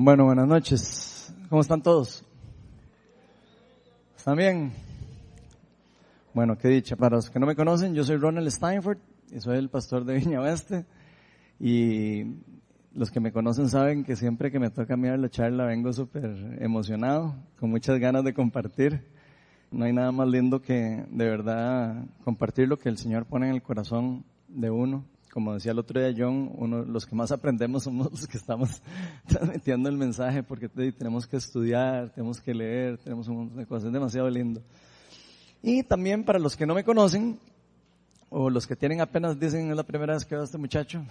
Bueno, buenas noches. ¿Cómo están todos? ¿Están bien? Bueno, qué dicha. Para los que no me conocen, yo soy Ronald Steinford y soy el pastor de Viña Oeste. Y los que me conocen saben que siempre que me toca mirar la charla vengo súper emocionado, con muchas ganas de compartir. No hay nada más lindo que de verdad compartir lo que el Señor pone en el corazón de uno como decía el otro día John, uno, los que más aprendemos somos los que estamos transmitiendo el mensaje porque tenemos que estudiar, tenemos que leer, tenemos un montón de cosas, es demasiado lindo. Y también para los que no me conocen, o los que tienen apenas dicen es la primera vez que veo a este muchacho,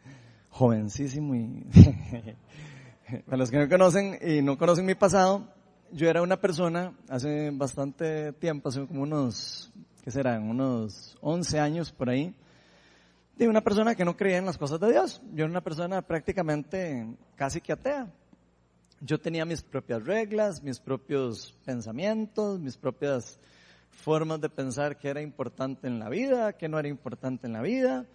jovencísimo y para los que no me conocen y no conocen mi pasado, yo era una persona hace bastante tiempo, hace como unos, ¿qué serán? Unos 11 años por ahí, de una persona que no creía en las cosas de Dios. Yo era una persona prácticamente casi que atea. Yo tenía mis propias reglas, mis propios pensamientos, mis propias formas de pensar que era importante en la vida, que no era importante en la vida.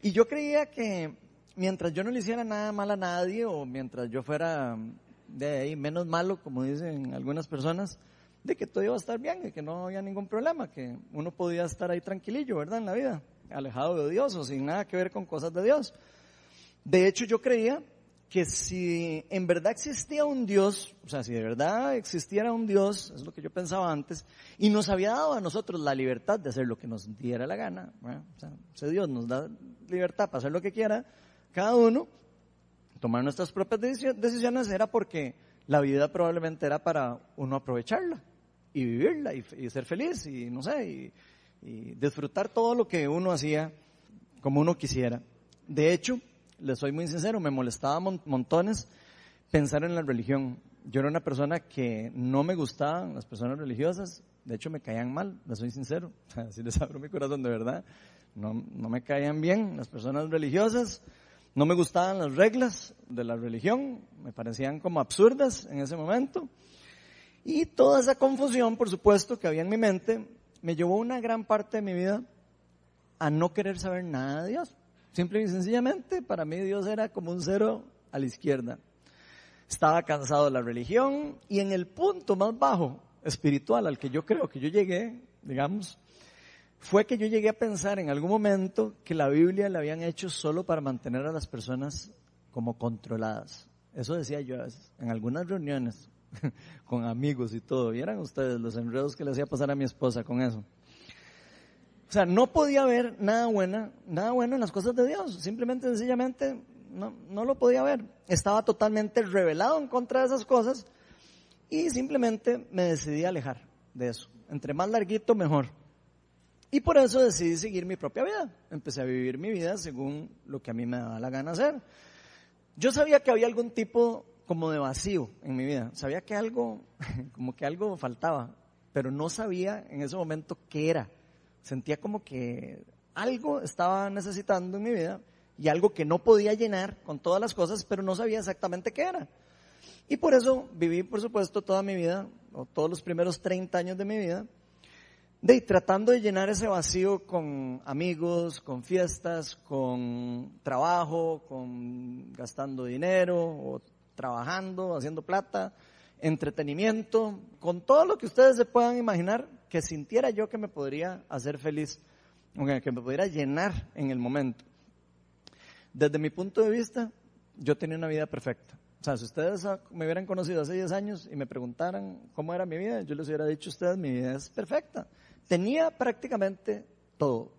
Y yo creía que mientras yo no le hiciera nada mal a nadie o mientras yo fuera de ahí menos malo, como dicen algunas personas, de que todo iba a estar bien, de que no había ningún problema, que uno podía estar ahí tranquilillo, ¿verdad? En la vida alejado de Dios o sin nada que ver con cosas de Dios. De hecho, yo creía que si en verdad existía un Dios, o sea, si de verdad existiera un Dios, es lo que yo pensaba antes, y nos había dado a nosotros la libertad de hacer lo que nos diera la gana, o sea, Dios nos da libertad para hacer lo que quiera, cada uno, tomar nuestras propias decisiones era porque la vida probablemente era para uno aprovecharla y vivirla y, ser feliz y no sé, y disfrutar todo lo que uno hacía como uno quisiera. De hecho, les soy muy sincero, me molestaba montones pensar en la religión. Yo era una persona que no me gustaban las personas religiosas, de hecho me caían mal, les soy sincero, así les abro mi corazón de verdad. No, no me caían bien las personas religiosas, no me gustaban las reglas de la religión, me parecían como absurdas en ese momento. Y toda esa confusión, por supuesto, que había en mi mente, me llevó una gran parte de mi vida a no querer saber nada de Dios. Simple y sencillamente, para mí Dios era como un cero a la izquierda. Estaba cansado de la religión y en el punto más bajo espiritual al que yo creo que yo llegué, digamos, fue que yo llegué a pensar en algún momento que la Biblia la habían hecho solo para mantener a las personas como controladas. Eso decía yo en algunas reuniones. con amigos y todo. Vieran ustedes los enredos que le hacía pasar a mi esposa con eso. O sea, no podía ver nada bueno, nada bueno en las cosas de Dios. Simplemente, sencillamente, no, no lo podía ver. Estaba totalmente revelado en contra de esas cosas y simplemente me decidí alejar de eso. Entre más larguito, mejor. Y por eso decidí seguir mi propia vida. Empecé a vivir mi vida según lo que a mí me daba la gana hacer. Yo sabía que había algún tipo como de vacío en mi vida. Sabía que algo, como que algo faltaba, pero no sabía en ese momento qué era. Sentía como que algo estaba necesitando en mi vida y algo que no podía llenar con todas las cosas, pero no sabía exactamente qué era. Y por eso viví, por supuesto, toda mi vida, o todos los primeros 30 años de mi vida, de tratando de llenar ese vacío con amigos, con fiestas, con trabajo, con gastando dinero o trabajando, haciendo plata, entretenimiento, con todo lo que ustedes se puedan imaginar que sintiera yo que me podría hacer feliz, que me pudiera llenar en el momento. Desde mi punto de vista, yo tenía una vida perfecta. O sea, si ustedes me hubieran conocido hace 10 años y me preguntaran cómo era mi vida, yo les hubiera dicho a ustedes, mi vida es perfecta. Tenía prácticamente todo.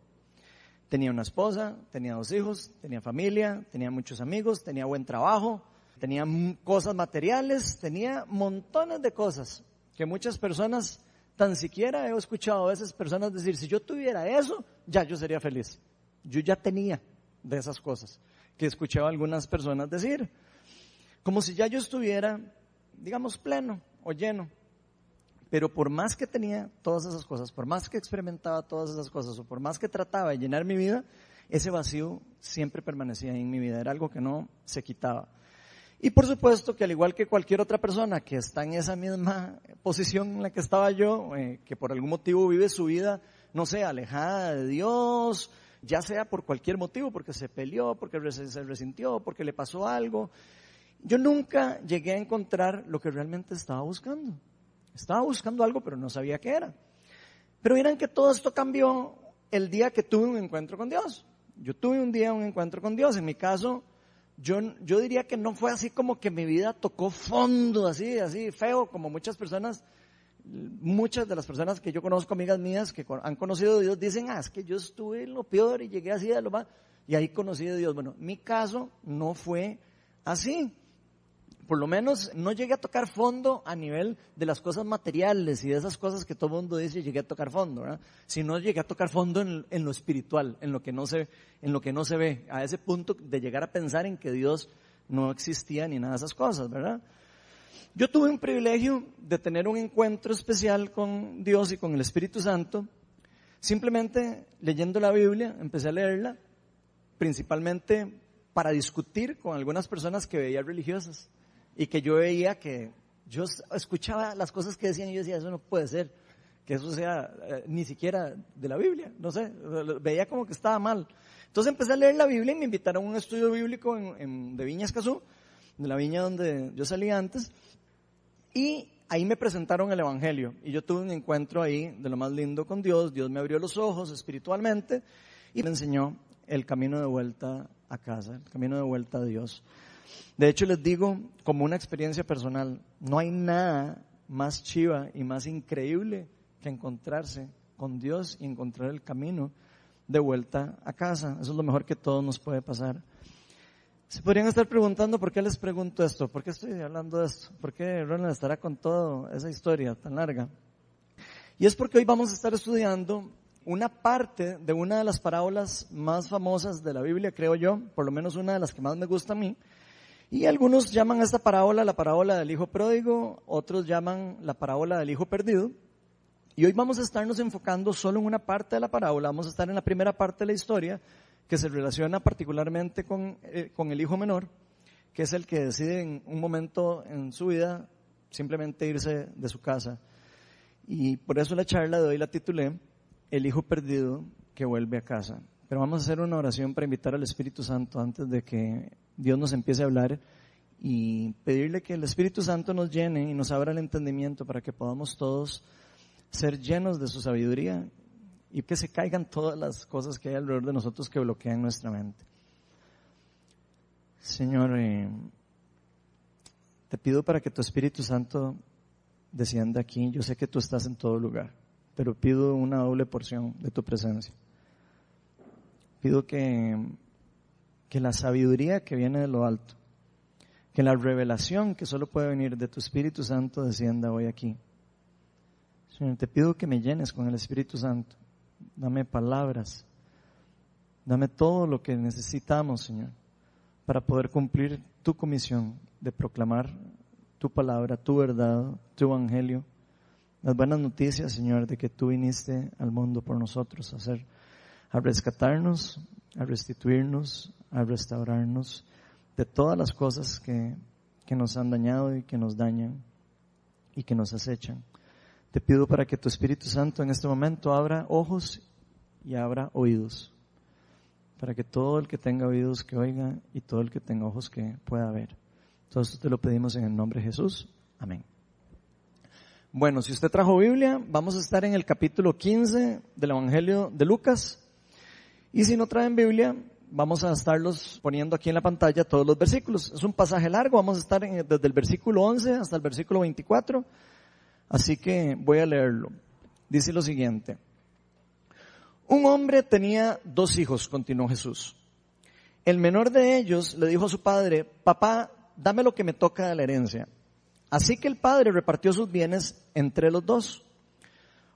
Tenía una esposa, tenía dos hijos, tenía familia, tenía muchos amigos, tenía buen trabajo, tenía cosas materiales, tenía montones de cosas que muchas personas, tan siquiera he escuchado a veces personas decir, si yo tuviera eso, ya yo sería feliz. Yo ya tenía de esas cosas que he escuchado a algunas personas decir, como si ya yo estuviera, digamos, pleno o lleno. Pero por más que tenía todas esas cosas, por más que experimentaba todas esas cosas, o por más que trataba de llenar mi vida, ese vacío siempre permanecía en mi vida, era algo que no se quitaba. Y por supuesto que al igual que cualquier otra persona que está en esa misma posición en la que estaba yo, eh, que por algún motivo vive su vida, no sé, alejada de Dios, ya sea por cualquier motivo, porque se peleó, porque se resintió, porque le pasó algo, yo nunca llegué a encontrar lo que realmente estaba buscando. Estaba buscando algo, pero no sabía qué era. Pero miren que todo esto cambió el día que tuve un encuentro con Dios. Yo tuve un día un encuentro con Dios. En mi caso, yo, yo diría que no fue así como que mi vida tocó fondo, así, así feo, como muchas personas, muchas de las personas que yo conozco, amigas mías que han conocido a Dios, dicen, ah, es que yo estuve en lo peor y llegué así a lo más, y ahí conocí a Dios. Bueno, mi caso no fue así por lo menos no llegué a tocar fondo a nivel de las cosas materiales y de esas cosas que todo mundo dice llegué a tocar fondo, ¿verdad? Sino llegué a tocar fondo en, lo espiritual, en lo que no se, en lo que no se ve, a ese punto de llegar a pensar en que Dios no existía ni nada de esas cosas, ¿verdad? Yo tuve un privilegio de tener un encuentro especial con Dios y con el Espíritu Santo, simplemente leyendo la Biblia, empecé a leerla, principalmente para discutir con algunas personas que veía religiosas y que yo veía que yo escuchaba las cosas que decían y yo decía, eso no puede ser, que eso sea eh, ni siquiera de la Biblia, no sé, veía como que estaba mal. Entonces empecé a leer la Biblia y me invitaron a un estudio bíblico en, de Viña Escazú, de la viña donde yo salí antes, y ahí me presentaron el Evangelio y yo tuve un encuentro ahí de lo más lindo con Dios, Dios me abrió los ojos espiritualmente y me enseñó el camino de vuelta a casa, el camino de vuelta a Dios. De hecho, les digo, como una experiencia personal, no hay nada más chiva y más increíble que encontrarse con Dios y encontrar el camino de vuelta a casa. Eso es lo mejor que todo nos puede pasar. Se podrían estar preguntando por qué les pregunto esto, por qué estoy hablando de esto, por qué Ronald estará con toda esa historia tan larga. Y es porque hoy vamos a estar estudiando una parte de una de las parábolas más famosas de la Biblia, creo yo, por lo menos una de las que más me gusta a mí, y algunos llaman a esta parábola la parábola del hijo pródigo, otros llaman la parábola del hijo perdido. Y hoy vamos a estarnos enfocando solo en una parte de la parábola, vamos a estar en la primera parte de la historia, que se relaciona particularmente con, eh, con el hijo menor, que es el que decide en un momento en su vida simplemente irse de su casa. Y por eso la charla de hoy la titulé El hijo perdido que vuelve a casa. Pero vamos a hacer una oración para invitar al Espíritu Santo antes de que Dios nos empiece a hablar y pedirle que el Espíritu Santo nos llene y nos abra el entendimiento para que podamos todos ser llenos de su sabiduría y que se caigan todas las cosas que hay alrededor de nosotros que bloquean nuestra mente. Señor, eh, te pido para que tu Espíritu Santo descienda aquí. Yo sé que tú estás en todo lugar, pero pido una doble porción de tu presencia. Pido que que la sabiduría que viene de lo alto, que la revelación que solo puede venir de tu Espíritu Santo descienda hoy aquí. Señor, te pido que me llenes con el Espíritu Santo. Dame palabras. Dame todo lo que necesitamos, Señor, para poder cumplir tu comisión de proclamar tu palabra, tu verdad, tu evangelio. Las buenas noticias, Señor, de que tú viniste al mundo por nosotros a hacer, a rescatarnos, a restituirnos, a restaurarnos de todas las cosas que, que nos han dañado y que nos dañan y que nos acechan. Te pido para que tu Espíritu Santo en este momento abra ojos y abra oídos, para que todo el que tenga oídos que oiga y todo el que tenga ojos que pueda ver. Todo esto te lo pedimos en el nombre de Jesús. Amén. Bueno, si usted trajo Biblia, vamos a estar en el capítulo 15 del Evangelio de Lucas. Y si no traen Biblia, vamos a estarlos poniendo aquí en la pantalla todos los versículos. Es un pasaje largo, vamos a estar desde el versículo 11 hasta el versículo 24, así que voy a leerlo. Dice lo siguiente. Un hombre tenía dos hijos, continuó Jesús. El menor de ellos le dijo a su padre, papá, dame lo que me toca de la herencia. Así que el padre repartió sus bienes entre los dos.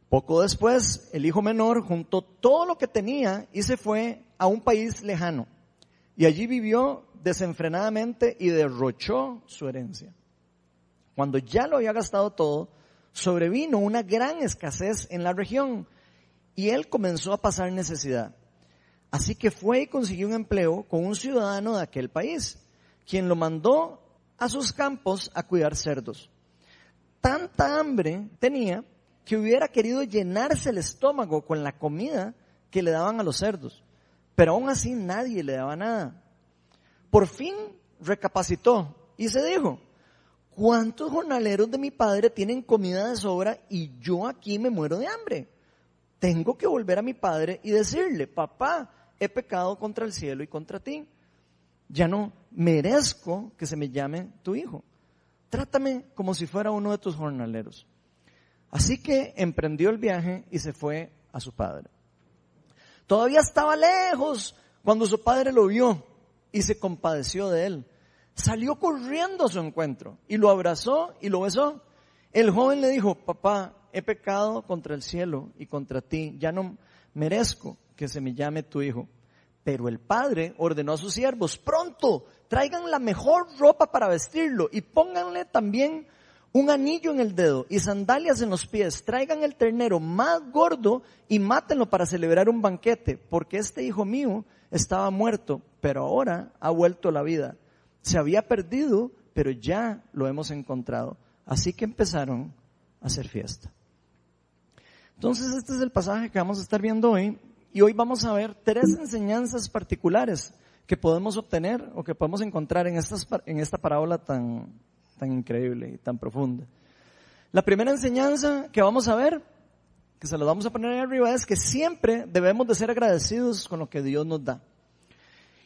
Poco después, el hijo menor juntó todo lo que tenía y se fue a un país lejano. Y allí vivió desenfrenadamente y derrochó su herencia. Cuando ya lo había gastado todo, sobrevino una gran escasez en la región y él comenzó a pasar necesidad. Así que fue y consiguió un empleo con un ciudadano de aquel país, quien lo mandó a sus campos a cuidar cerdos. Tanta hambre tenía que hubiera querido llenarse el estómago con la comida que le daban a los cerdos, pero aún así nadie le daba nada. Por fin recapacitó y se dijo, ¿cuántos jornaleros de mi padre tienen comida de sobra y yo aquí me muero de hambre? Tengo que volver a mi padre y decirle, papá, he pecado contra el cielo y contra ti. Ya no merezco que se me llame tu hijo. Trátame como si fuera uno de tus jornaleros. Así que emprendió el viaje y se fue a su padre. Todavía estaba lejos cuando su padre lo vio y se compadeció de él. Salió corriendo a su encuentro y lo abrazó y lo besó. El joven le dijo, papá, he pecado contra el cielo y contra ti, ya no merezco que se me llame tu hijo. Pero el padre ordenó a sus siervos, pronto, traigan la mejor ropa para vestirlo y pónganle también un anillo en el dedo y sandalias en los pies. Traigan el ternero más gordo y mátenlo para celebrar un banquete, porque este hijo mío estaba muerto, pero ahora ha vuelto a la vida. Se había perdido, pero ya lo hemos encontrado. Así que empezaron a hacer fiesta. Entonces este es el pasaje que vamos a estar viendo hoy y hoy vamos a ver tres enseñanzas particulares que podemos obtener o que podemos encontrar en, en esta parábola tan, tan increíble y tan profunda. La primera enseñanza que vamos a ver, que se lo vamos a poner arriba, es que siempre debemos de ser agradecidos con lo que Dios nos da.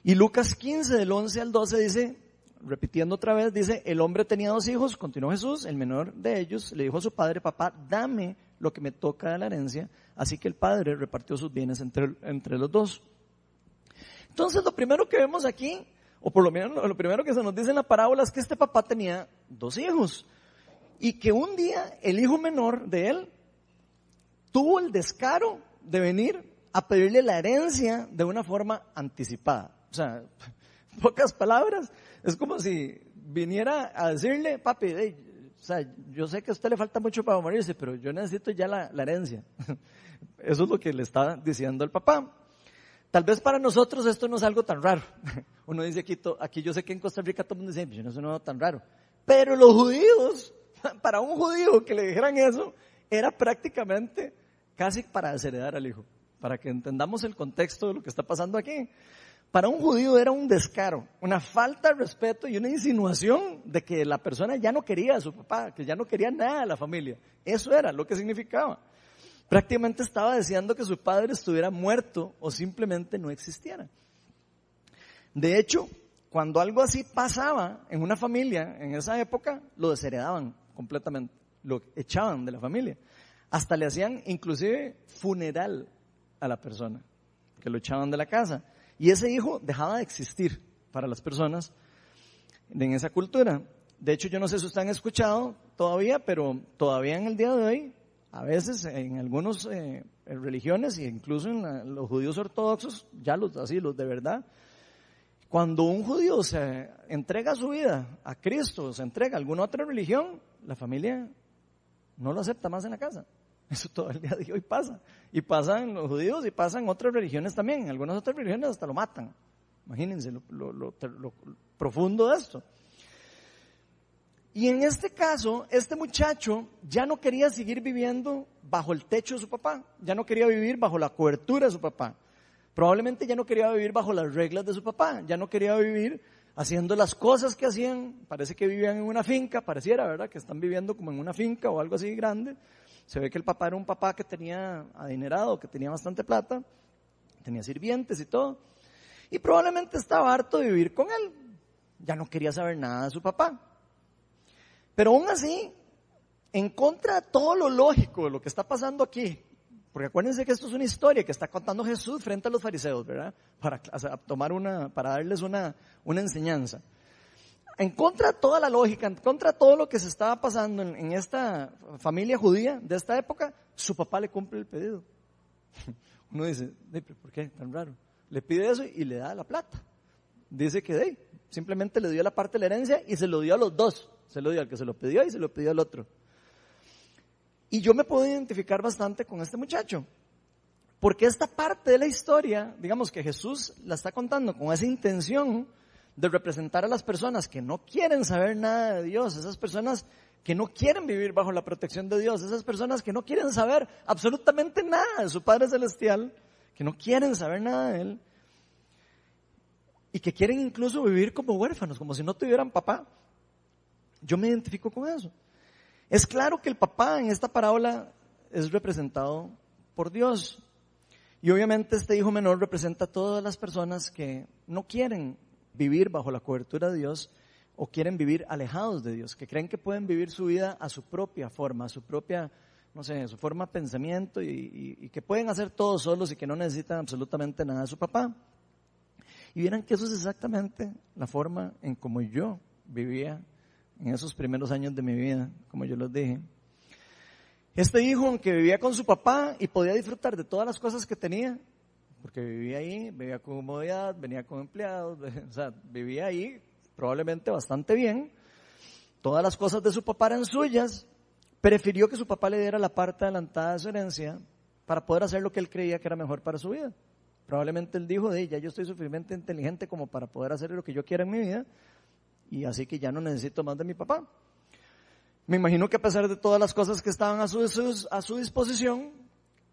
Y Lucas 15, del 11 al 12 dice, repitiendo otra vez, dice, el hombre tenía dos hijos, continuó Jesús, el menor de ellos le dijo a su padre, papá, dame lo que me toca de la herencia. Así que el padre repartió sus bienes entre, entre los dos. Entonces lo primero que vemos aquí, o por lo menos lo, primero que se nos dice en la parábola es que este papá tenía dos hijos. Y que un día el hijo menor de él tuvo el descaro de venir a pedirle la herencia de una forma anticipada. O sea, pocas palabras, es como si viniera a decirle, papi, o sea, yo sé que a usted le falta mucho para morirse, pero yo necesito ya la, herencia. Eso es lo que le está diciendo el papá. Tal vez para nosotros esto no es algo tan raro. Uno dice aquí, aquí yo sé que en Costa Rica todo el mundo dice, yo no es tan raro. Pero los judíos, para un judío que le dijeran eso, era prácticamente casi para desheredar al hijo. Para que entendamos el contexto de lo que está pasando aquí para un judío era un descaro, una falta de respeto y una insinuación de que la persona ya no quería a su papá, que ya no quería nada de la familia. Eso era lo que significaba. Prácticamente estaba deseando que su padre estuviera muerto o simplemente no existiera. De hecho, cuando algo así pasaba en una familia en esa época, lo desheredaban completamente, lo echaban de la familia. Hasta le hacían inclusive funeral a la persona, que lo echaban de la casa. Y ese hijo dejaba de existir para las personas en esa cultura. De hecho, yo no sé si ustedes han escuchado todavía, pero todavía en el día de hoy, a veces en algunas eh, religiones e incluso en los judíos ortodoxos, ya los así, los de verdad, cuando un judío se entrega su vida a Cristo, se entrega a alguna otra religión, la familia no lo acepta más en la casa. Eso todo el día de hoy pasa. Y pasa en los judíos y pasa en otras religiones también. En algunas otras religiones hasta lo matan. Imagínense lo, profundo de esto. Y en este caso, este muchacho ya no quería seguir viviendo bajo el techo de su papá, ya no quería vivir bajo la cobertura de su papá. Probablemente ya no quería vivir bajo las reglas de su papá, ya no quería vivir haciendo las cosas que hacían. Parece que vivían en una finca, pareciera, ¿verdad? Que están viviendo como en una finca o algo así grande. Se ve que el papá era un papá que tenía adinerado, que tenía bastante plata, tenía sirvientes y todo. Y probablemente estaba harto de vivir con él. Ya no quería saber nada de su papá. Pero aún así, en contra de todo lo lógico de lo que está pasando aquí, porque acuérdense que esto es una historia que está contando Jesús frente a los fariseos, ¿verdad? Para tomar una, para darles una, una enseñanza en contra de toda la lógica, en contra de todo lo que se estaba pasando en, esta familia judía de esta época, su papá le cumple el pedido. Uno dice, ¿por qué tan raro? Le pide eso y le da la plata. Dice que de, simplemente le dio la parte de la herencia y se lo dio a los dos. Se lo dio al que se lo pidió y se lo pidió al otro. Y yo me puedo identificar bastante con este muchacho. Porque esta parte de la historia, digamos que Jesús la está contando con esa intención, de representar a las personas que no quieren saber nada de Dios, esas personas que no quieren vivir bajo la protección de Dios, esas personas que no quieren saber absolutamente nada de su Padre Celestial, que no quieren saber nada de Él, y que quieren incluso vivir como huérfanos, como si no tuvieran papá. Yo me identifico con eso. Es claro que el papá en esta parábola es representado por Dios. Y obviamente este hijo menor representa a todas las personas que no quieren vivir bajo la cobertura de Dios o quieren vivir alejados de Dios, que creen que pueden vivir su vida a su propia forma, a su propia, no sé, a su forma de pensamiento y, y que pueden hacer todo solos y que no necesitan absolutamente nada de su papá. Y vieran que eso es exactamente la forma en como yo vivía en esos primeros años de mi vida, como yo les dije. Este hijo, aunque vivía con su papá y podía disfrutar de todas las cosas que tenía, porque vivía ahí, vivía con comodidad, venía con empleados, o sea, vivía ahí probablemente bastante bien, todas las cosas de su papá eran suyas, prefirió que su papá le diera la parte adelantada de su herencia para poder hacer lo que él creía que era mejor para su vida. Probablemente él dijo, de ya yo estoy suficientemente inteligente como para poder hacer lo que yo quiera en mi vida, y así que ya no necesito más de mi papá. Me imagino que a pesar de todas las cosas que estaban a su, disposición,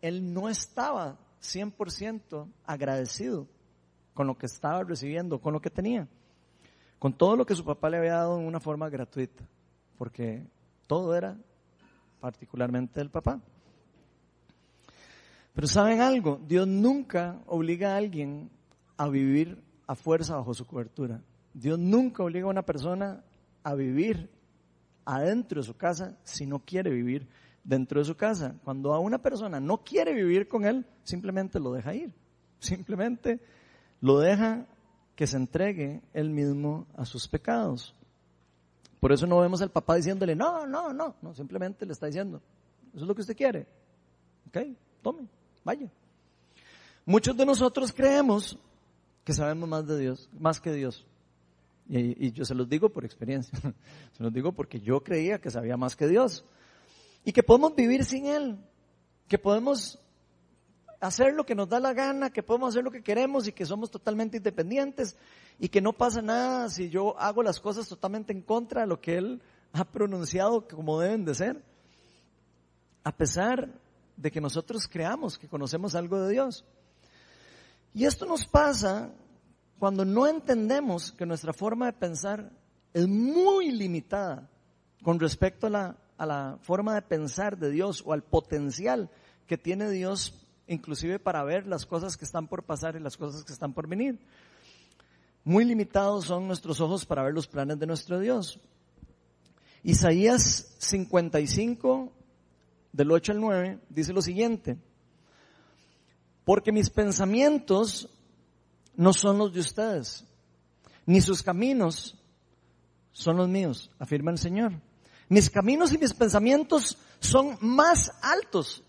él no estaba 100% agradecido con lo que estaba recibiendo, con lo que tenía, con todo lo que su papá le había dado en una forma gratuita, porque todo era particularmente del papá. Pero saben algo, Dios nunca obliga a alguien a vivir a fuerza bajo su cobertura. Dios nunca obliga a una persona a vivir adentro de su casa si no quiere vivir dentro de su casa. Cuando a una persona no quiere vivir con él, simplemente lo deja ir. Simplemente lo deja que se entregue él mismo a sus pecados. Por eso no vemos al papá diciéndole, no, no, no, no, simplemente le está diciendo, eso es lo que usted quiere. Ok, tome. Vaya. Muchos de nosotros creemos que sabemos más de Dios, más que Dios. Y, yo se los digo por experiencia. se los digo porque yo creía que sabía más que Dios. Y que podemos vivir sin Él. Que podemos hacer lo que nos da la gana, que podemos hacer lo que queremos y que somos totalmente independientes y que no pasa nada si yo hago las cosas totalmente en contra de lo que Él ha pronunciado como deben de ser. A pesar de que nosotros creamos que conocemos algo de Dios. Y esto nos pasa cuando no entendemos que nuestra forma de pensar es muy limitada con respecto a la, forma de pensar de Dios o al potencial que tiene Dios inclusive para ver las cosas que están por pasar y las cosas que están por venir. Muy limitados son nuestros ojos para ver los planes de nuestro Dios. Isaías 55, del 8 al 9, dice lo siguiente, porque mis pensamientos no son los de ustedes, ni sus caminos son los míos, afirma el Señor. Mis caminos y mis pensamientos son más altos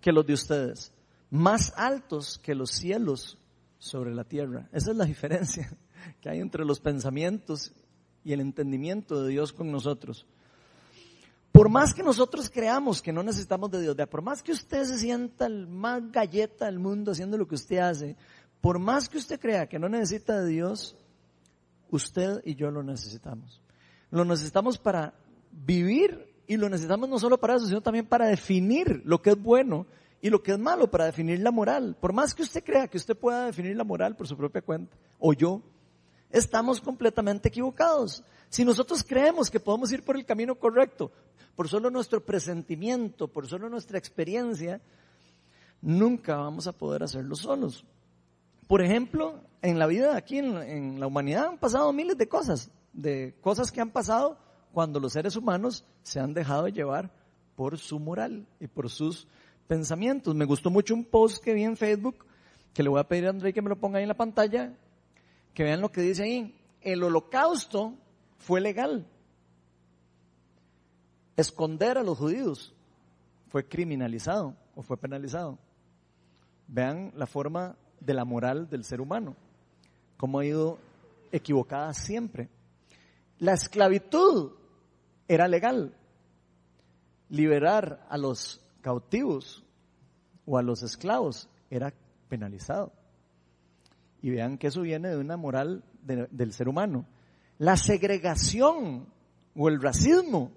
que los de ustedes, más altos que los cielos sobre la tierra. Esa es la diferencia que hay entre los pensamientos y el entendimiento de Dios con nosotros. Por más que nosotros creamos que no necesitamos de Dios, por más que usted se sienta el más galleta del mundo haciendo lo que usted hace, por más que usted crea que no necesita de Dios, usted y yo lo necesitamos. Lo necesitamos para vivir y lo necesitamos no solo para eso, sino también para definir lo que es bueno y lo que es malo, para definir la moral. Por más que usted crea que usted pueda definir la moral por su propia cuenta, o yo, estamos completamente equivocados. Si nosotros creemos que podemos ir por el camino correcto, por solo nuestro presentimiento, por solo nuestra experiencia, nunca vamos a poder hacerlo solos. Por ejemplo, en la vida aquí, en, la humanidad, han pasado miles de cosas, de cosas que han pasado cuando los seres humanos se han dejado llevar por su moral y por sus pensamientos. Me gustó mucho un post que vi en Facebook, que le voy a pedir a André que me lo ponga ahí en la pantalla, que vean lo que dice ahí. El holocausto fue legal esconder a los judíos fue criminalizado o fue penalizado. Vean la forma de la moral del ser humano, cómo ha ido equivocada siempre. La esclavitud era legal. Liberar a los cautivos o a los esclavos era penalizado. Y vean que eso viene de una moral del ser humano. La segregación o el racismo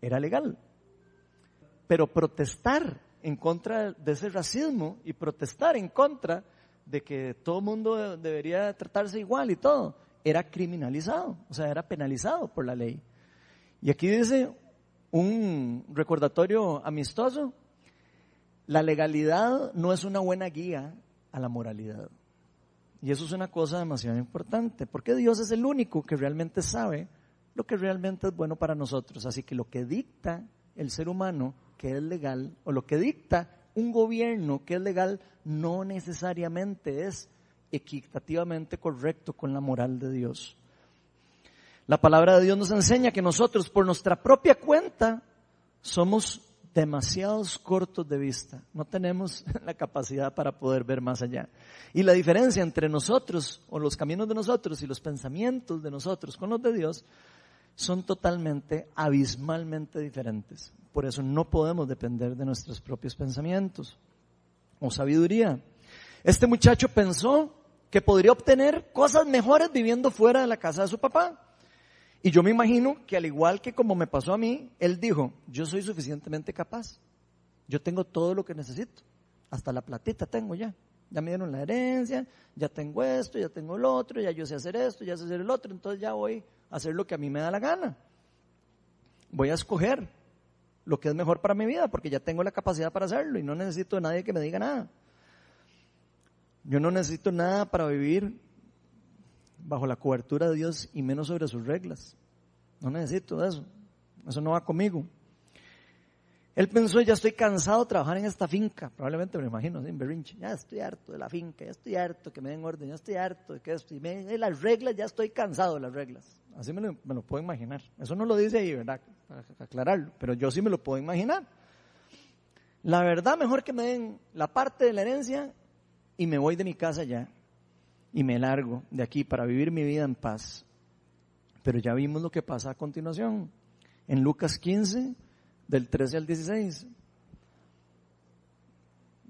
era legal. Pero protestar en contra de ese racismo y protestar en contra de que todo mundo debería tratarse igual y todo, era criminalizado, o sea, era penalizado por la ley. Y aquí dice un recordatorio amistoso, la legalidad no es una buena guía a la moralidad. Y eso es una cosa demasiado importante, porque Dios es el único que realmente sabe lo que realmente es bueno para nosotros. Así que lo que dicta el ser humano que es legal, o lo que dicta un gobierno que es legal, no necesariamente es equitativamente correcto con la moral de Dios. La palabra de Dios nos enseña que nosotros por nuestra propia cuenta somos demasiados cortos de vista. No tenemos la capacidad para poder ver más allá. Y la diferencia entre nosotros o los caminos de nosotros y los pensamientos de nosotros con los de Dios son totalmente, abismalmente diferentes. Por eso no podemos depender de nuestros propios pensamientos o sabiduría. Este muchacho pensó que podría obtener cosas mejores viviendo fuera de la casa de su papá. Y yo me imagino que al igual que como me pasó a mí, él dijo, yo soy suficientemente capaz. Yo tengo todo lo que necesito. Hasta la platita tengo ya. Ya me dieron la herencia, ya tengo esto, ya tengo el otro, ya yo sé hacer esto, ya sé hacer el otro, entonces ya voy hacer lo que a mí me da la gana. Voy a escoger lo que es mejor para mi vida porque ya tengo la capacidad para hacerlo y no necesito de nadie que me diga nada. Yo no necesito nada para vivir bajo la cobertura de Dios y menos sobre sus reglas. No necesito eso. Eso no va conmigo. Él pensó, ya estoy cansado de trabajar en esta finca. Probablemente me imagino, en Berrinche. Ya estoy harto de la finca, ya estoy harto que me den orden, ya estoy harto de que esto. Y me, las reglas, ya estoy cansado de las reglas. Así me lo, puedo imaginar. Eso no lo dice ahí, ¿verdad? Para aclararlo. Pero yo sí me lo puedo imaginar. La verdad, mejor que me den la parte de la herencia y me voy de mi casa ya y me largo de aquí para vivir mi vida en paz. Pero ya vimos lo que pasa a continuación. En Lucas 15, del 13 al 16.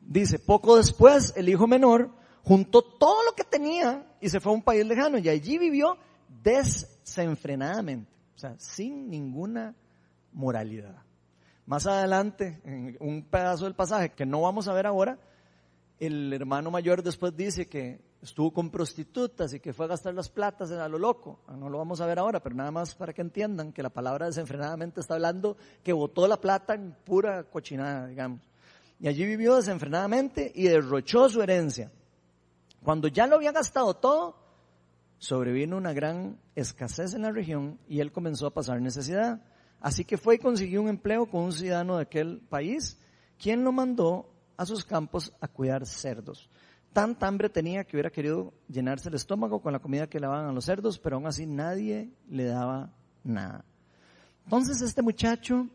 Dice, poco después el hijo menor juntó todo lo que tenía y se fue a un país lejano y allí vivió desenfrenadamente, o sea, sin ninguna moralidad. Más adelante, en un pedazo del pasaje que no vamos a ver ahora, el hermano mayor después dice que estuvo con prostitutas y que fue a gastar las platas a lo loco. Ah, no lo vamos a ver ahora, pero nada más para que entiendan que la palabra desenfrenadamente está hablando que botó la plata en pura cochinada, digamos. Y allí vivió desenfrenadamente y derrochó su herencia. Cuando ya lo había gastado todo, sobrevino una gran escasez en la región y él comenzó a pasar necesidad. Así que fue y consiguió un empleo con un ciudadano de aquel país, quien lo mandó a sus campos a cuidar cerdos. Tanta hambre tenía que hubiera querido llenarse el estómago con la comida que le daban a los cerdos, pero aún así nadie le daba nada. Entonces este muchacho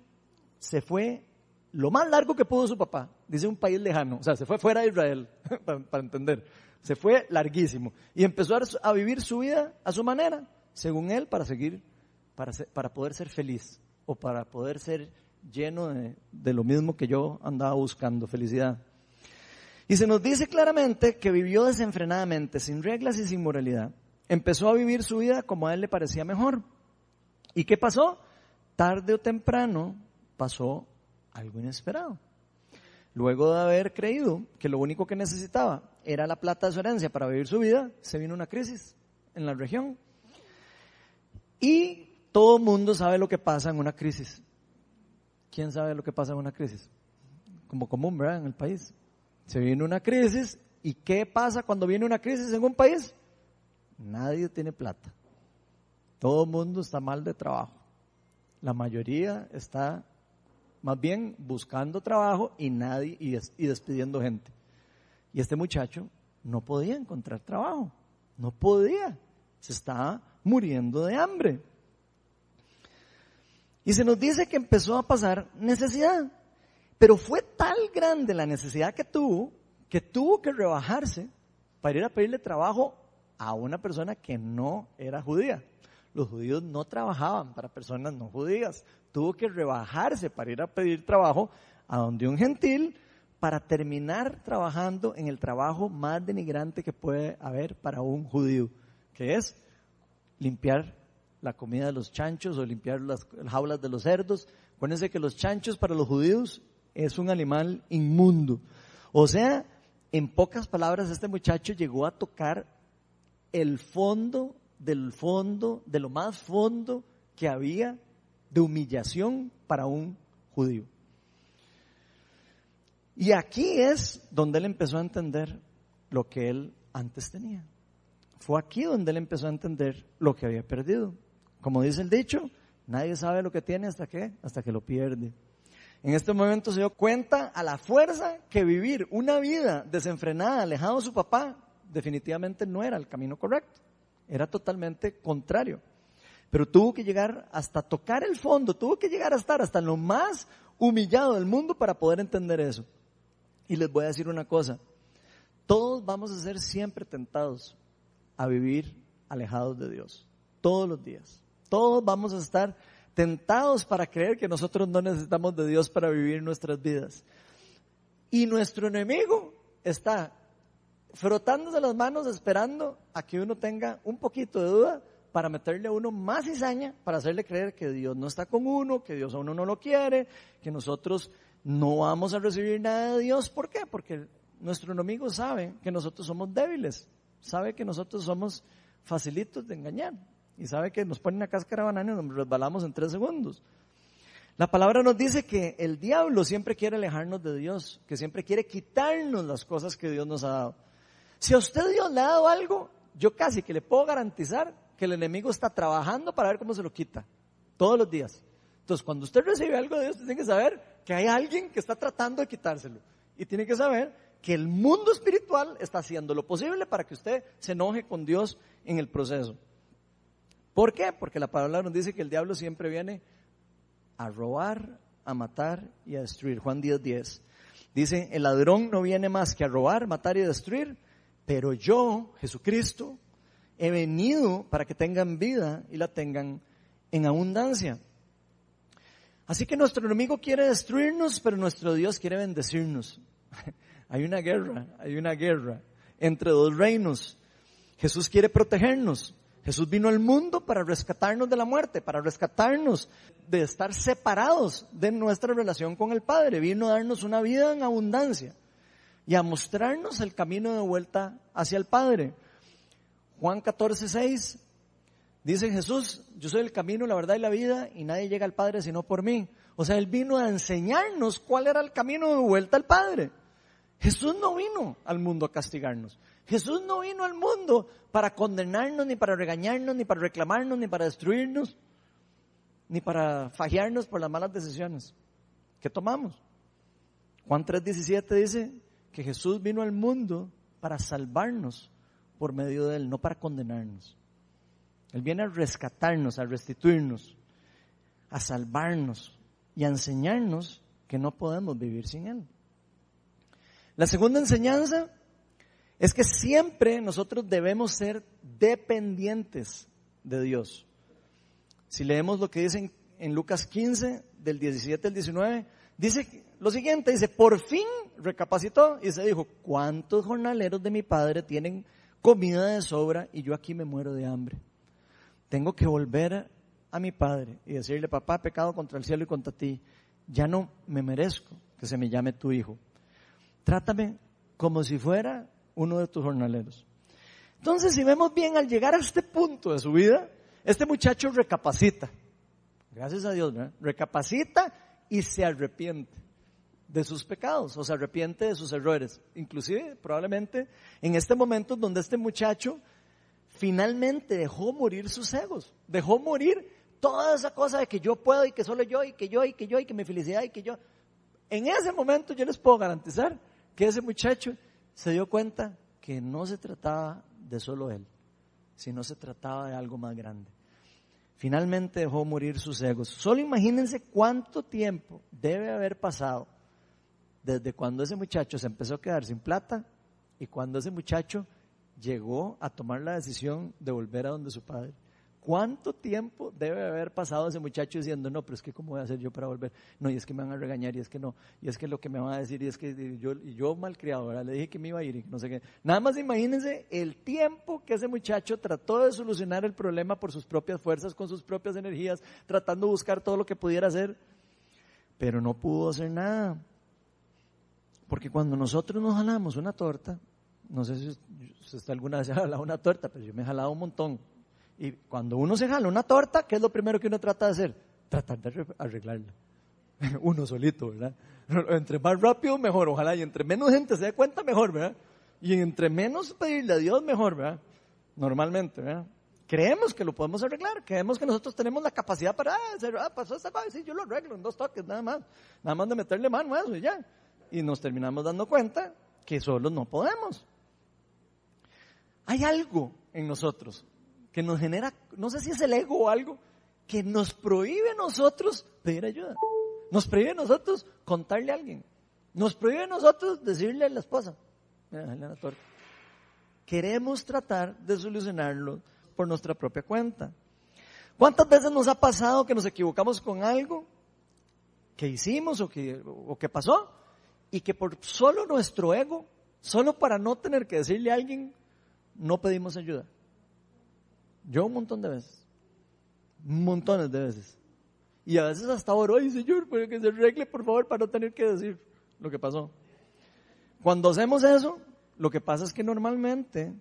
se fue lo más largo que pudo su papá, dice un país lejano, o sea, se fue fuera de Israel, para, entender, se fue larguísimo y empezó a, vivir su vida a su manera, según él, para seguir, para, para poder ser feliz o para poder ser lleno de lo mismo que yo andaba buscando, felicidad. Y se nos dice claramente que vivió desenfrenadamente, sin reglas y sin moralidad. Empezó a vivir su vida como a él le parecía mejor. ¿Y qué pasó? Tarde o temprano pasó algo inesperado. Luego de haber creído que lo único que necesitaba era la plata de su herencia para vivir su vida, se vino una crisis en la región. Y todo mundo sabe lo que pasa en una crisis. ¿Quién sabe lo que pasa en una crisis? Como común, ¿verdad? En el país. Se viene una crisis y ¿qué pasa cuando viene una crisis en un país? Nadie tiene plata. Todo el mundo está mal de trabajo. La mayoría está más bien buscando trabajo y nadie y despidiendo gente. Y este muchacho no podía encontrar trabajo. No podía. Se estaba muriendo de hambre. Y se nos dice que empezó a pasar necesidad. Pero fue tal grande la necesidad que tuvo que tuvo que rebajarse para ir a pedirle trabajo a una persona que no era judía. Los judíos no trabajaban para personas no judías. Tuvo que rebajarse para ir a pedir trabajo a donde un gentil para terminar trabajando en el trabajo más denigrante que puede haber para un judío, que es limpiar la comida de los chanchos o limpiar las jaulas de los cerdos. Acuérdense que los chanchos para los judíos es un animal inmundo. O sea, en pocas palabras, este muchacho llegó a tocar el fondo del fondo, de lo más fondo que había de humillación para un judío. Y aquí es donde él empezó a entender lo que él antes tenía. Fue aquí donde él empezó a entender lo que había perdido. Como dice el dicho, nadie sabe lo que tiene hasta que, hasta que lo pierde. En este momento se dio cuenta a la fuerza que vivir una vida desenfrenada, alejado de su papá, definitivamente no era el camino correcto. Era totalmente contrario. Pero tuvo que llegar hasta tocar el fondo, tuvo que llegar a estar hasta lo más humillado del mundo para poder entender eso. Y les voy a decir una cosa, todos vamos a ser siempre tentados a vivir alejados de Dios, todos los días. Todos vamos a estar tentados para creer que nosotros no necesitamos de Dios para vivir nuestras vidas. Y nuestro enemigo está frotándose las manos esperando a que uno tenga un poquito de duda para meterle a uno más cizaña, para hacerle creer que Dios no está con uno, que Dios a uno no lo quiere, que nosotros no vamos a recibir nada de Dios. ¿Por qué? Porque nuestro enemigo sabe que nosotros somos débiles, sabe que nosotros somos facilitos de engañar y sabe que nos pone una cáscara de banana y nos resbalamos en tres segundos. La palabra nos dice que el diablo siempre quiere alejarnos de Dios, que siempre quiere quitarnos las cosas que Dios nos ha dado. Si a usted Dios le ha dado algo, yo casi que le puedo garantizar que el enemigo está trabajando para ver cómo se lo quita, todos los días. Entonces, cuando usted recibe algo de Dios, tiene que saber que hay alguien que está tratando de quitárselo. Y tiene que saber que el mundo espiritual está haciendo lo posible para que usted se enoje con Dios en el proceso. ¿Por qué? Porque la palabra nos dice que el diablo siempre viene a robar, a matar y a destruir. Juan 10, 10. Dice, el ladrón no viene más que a robar, matar y destruir, pero yo, Jesucristo, he venido para que tengan vida y la tengan en abundancia. Así que nuestro enemigo quiere destruirnos, pero nuestro Dios quiere bendecirnos. hay una guerra, hay una guerra entre dos reinos. Jesús quiere protegernos, Jesús vino al mundo para rescatarnos de la muerte, para rescatarnos de estar separados de nuestra relación con el Padre. Vino a darnos una vida en abundancia y a mostrarnos el camino de vuelta hacia el Padre. Juan 14, 6 dice Jesús, yo soy el camino, la verdad y la vida y nadie llega al Padre sino por mí. O sea, Él vino a enseñarnos cuál era el camino de vuelta al Padre. Jesús no vino al mundo a castigarnos. Jesús no vino al mundo para condenarnos, ni para regañarnos, ni para reclamarnos, ni para destruirnos, ni para fajearnos por las malas decisiones que tomamos. Juan 3:17 dice que Jesús vino al mundo para salvarnos por medio de Él, no para condenarnos. Él viene a rescatarnos, a restituirnos, a salvarnos y a enseñarnos que no podemos vivir sin Él. La segunda enseñanza es que siempre nosotros debemos ser dependientes de Dios. Si leemos lo que dice en, Lucas 15, del 17 al 19, dice lo siguiente, dice, por fin recapacitó y se dijo, ¿cuántos jornaleros de mi padre tienen comida de sobra y yo aquí me muero de hambre? Tengo que volver a mi padre y decirle, papá, pecado contra el cielo y contra ti, ya no me merezco que se me llame tu hijo. Trátame como si fuera uno de tus jornaleros. Entonces, si vemos bien, al llegar a este punto de su vida, este muchacho recapacita. Gracias a Dios, ¿verdad? Recapacita y se arrepiente de sus pecados o se arrepiente de sus errores. Inclusive, probablemente, en este momento donde este muchacho finalmente dejó morir sus egos, dejó morir toda esa cosa de que yo puedo y que solo yo y que yo y que yo y que mi felicidad y que yo. En ese momento yo les puedo garantizar que ese muchacho se dio cuenta que no se trataba de solo él, sino se trataba de algo más grande. Finalmente dejó morir sus egos. Solo imagínense cuánto tiempo debe haber pasado desde cuando ese muchacho se empezó a quedar sin plata y cuando ese muchacho llegó a tomar la decisión de volver a donde su padre. ¿Cuánto tiempo debe haber pasado ese muchacho diciendo, no, pero es que cómo voy a hacer yo para volver? No, y es que me van a regañar, y es que no, y es que lo que me van a decir, y es que yo, y yo malcriado, ¿verdad? Le dije que me iba a ir y no sé qué. Nada más imagínense el tiempo que ese muchacho trató de solucionar el problema por sus propias fuerzas, con sus propias energías, tratando de buscar todo lo que pudiera hacer, pero no pudo hacer nada. Porque cuando nosotros nos jalamos una torta, no sé si usted alguna vez ha jalado una torta, pero yo me he jalado un montón Y cuando uno se jala una torta, ¿qué es lo primero que uno trata de hacer? Tratar de arreglarla. uno solito, ¿verdad? Entre más rápido, mejor, ojalá, y entre menos gente se dé cuenta, mejor, ¿verdad? Y entre menos pedirle a Dios, mejor, ¿verdad? Normalmente, ¿verdad? Creemos que lo podemos arreglar, creemos que nosotros tenemos la capacidad para, ah, hacer, ah pasó esta cosa, sí, yo lo arreglo en dos toques, nada más, nada más de meterle mano a eso y ya. Y nos terminamos dando cuenta que solo no podemos. Hay algo en nosotros que nos genera, no sé si es el ego o algo, que nos prohíbe a nosotros pedir ayuda. Nos prohíbe a nosotros contarle a alguien. Nos prohíbe a nosotros decirle a la esposa. Queremos tratar de solucionarlo por nuestra propia cuenta. ¿Cuántas veces nos ha pasado que nos equivocamos con algo que hicimos o que, o que pasó y que por solo nuestro ego, solo para no tener que decirle a alguien, no pedimos ayuda? Yo un montón de veces. Montones de veces. Y a veces hasta oro, ay Señor, pero que se arregle por favor para no tener que decir lo que pasó. Cuando hacemos eso, lo que pasa es que normalmente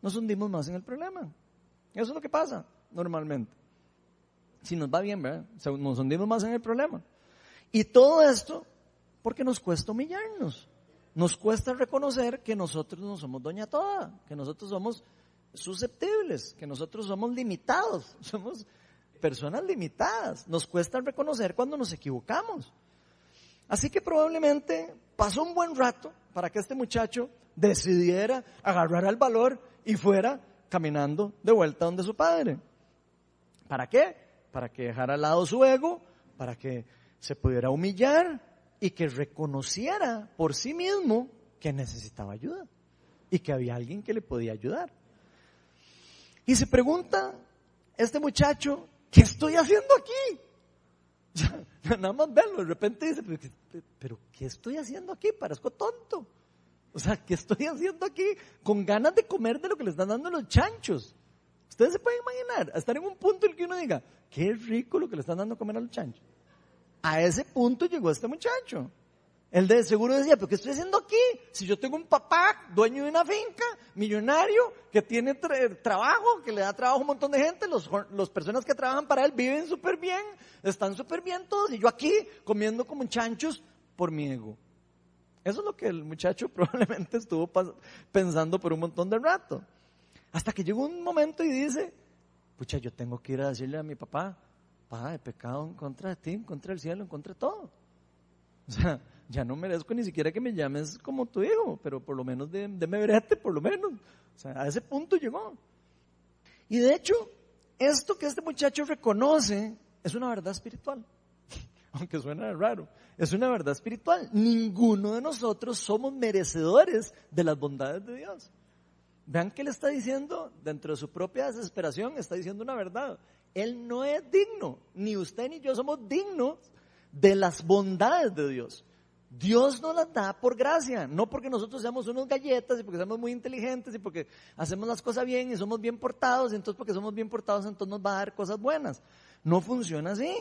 nos hundimos más en el problema. Eso es lo que pasa normalmente. Si nos va bien, ¿verdad? Nos hundimos más en el problema. Y todo esto porque nos cuesta humillarnos. Nos cuesta reconocer que nosotros no somos doña toda, que nosotros somos susceptibles, que nosotros somos limitados, somos personas limitadas. Nos cuesta reconocer cuando nos equivocamos. Así que probablemente pasó un buen rato para que este muchacho decidiera agarrar el valor y fuera caminando de vuelta donde su padre. ¿Para qué? Para que dejara al lado su ego, para que se pudiera humillar y que reconociera por sí mismo que necesitaba ayuda y que había alguien que le podía ayudar. Y se pregunta este muchacho, ¿qué estoy haciendo aquí? Nada más verlo, de repente dice, pero ¿qué estoy haciendo aquí? Parezco tonto. O sea, ¿qué estoy haciendo aquí? Con ganas de comer de lo que le están dando los chanchos. Ustedes se pueden imaginar, estar en un punto en el que uno diga, qué rico lo que le están dando a comer a los chanchos. A ese punto llegó este muchacho. Él de seguro decía, pero ¿qué estoy haciendo aquí? Si yo tengo un papá, dueño de una finca, millonario, que tiene trabajo, que le da trabajo a un montón de gente, los, las personas que trabajan para él viven súper bien, están súper bien todos, y yo aquí comiendo como chanchos por mi ego. Eso es lo que el muchacho probablemente estuvo pensando por un montón de rato. Hasta que llegó un momento y dice, pucha, yo tengo que ir a decirle a mi papá, papá, he pecado en contra de ti, en contra del cielo, en contra de todo. O sea, ya no merezco ni siquiera que me llames como tu hijo, pero por lo menos de, me verete, por lo menos. O sea, a ese punto llegó. Y de hecho, esto que este muchacho reconoce es una verdad espiritual. Aunque suena raro, es una verdad espiritual. Ninguno de nosotros somos merecedores de las bondades de Dios. Vean que él está diciendo, dentro de su propia desesperación, está diciendo una verdad. Él no es digno, ni usted ni yo somos dignos de las bondades de Dios. Dios nos las da por gracia, no porque nosotros seamos unos galletas y porque somos muy inteligentes y porque hacemos las cosas bien y somos bien portados, y entonces porque somos bien portados entonces nos va a dar cosas buenas. No funciona así.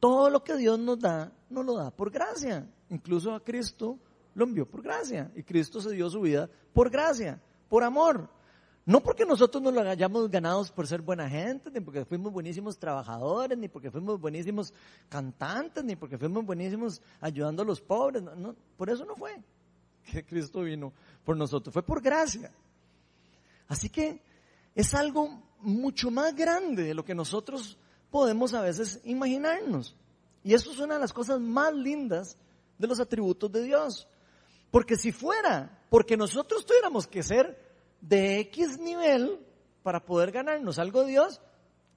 Todo lo que Dios nos da, nos lo da por gracia. Incluso a Cristo lo envió por gracia y Cristo se dio su vida por gracia, por amor. No porque nosotros nos lo hayamos ganado por ser buena gente, ni porque fuimos buenísimos trabajadores, ni porque fuimos buenísimos cantantes, ni porque fuimos buenísimos ayudando a los pobres. No, por eso no fue que Cristo vino por nosotros, fue por gracia. Así que es algo mucho más grande de lo que nosotros podemos a veces imaginarnos. Y eso es una de las cosas más lindas de los atributos de Dios. Porque si fuera porque nosotros tuviéramos que ser de X nivel para poder ganarnos algo Dios,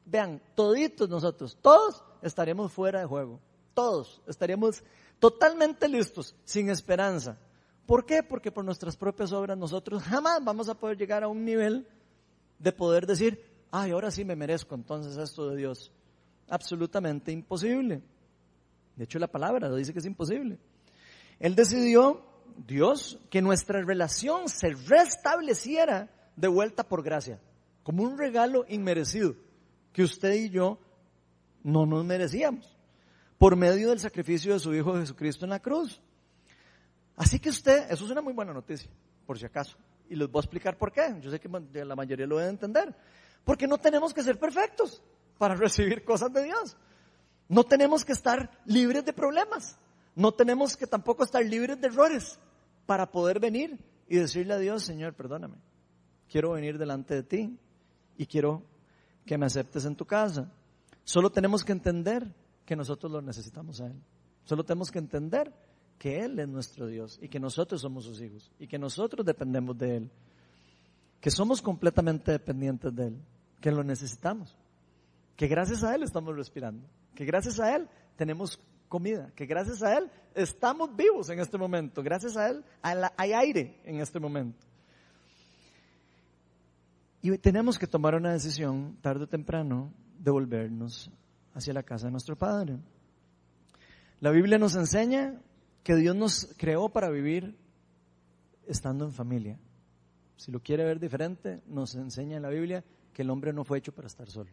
vean, toditos nosotros, todos estaremos fuera de juego. Todos estaríamos totalmente listos, sin esperanza. ¿Por qué? Porque por nuestras propias obras nosotros jamás vamos a poder llegar a un nivel de poder decir, ay, ahora sí me merezco entonces esto de Dios. Absolutamente imposible. De hecho, la palabra lo dice que es imposible. Él decidió Dios que nuestra relación se restableciera de vuelta por gracia, como un regalo inmerecido que usted y yo no nos merecíamos, por medio del sacrificio de su Hijo Jesucristo en la cruz. Así que usted, eso es una muy buena noticia, por si acaso, y les voy a explicar por qué. Yo sé que la mayoría lo debe entender. Porque no tenemos que ser perfectos para recibir cosas de Dios. No tenemos que estar libres de problemas. No tenemos que tampoco estar libres de errores para poder venir y decirle a Dios, Señor, perdóname. Quiero venir delante de ti y quiero que me aceptes en tu casa. Solo tenemos que entender que nosotros lo necesitamos a Él. Solo tenemos que entender que Él es nuestro Dios y que nosotros somos sus hijos y que nosotros dependemos de Él. Que somos completamente dependientes de Él, que lo necesitamos. Que gracias a Él estamos respirando. Que gracias a Él tenemos comida. Que gracias a Él estamos vivos en este momento. Gracias a Él hay aire en este momento. Y tenemos que tomar una decisión tarde o temprano de volvernos hacia la casa de nuestro Padre. La Biblia nos enseña que Dios nos creó para vivir estando en familia. Si lo quiere ver diferente, nos enseña en la Biblia que el hombre no fue hecho para estar solo.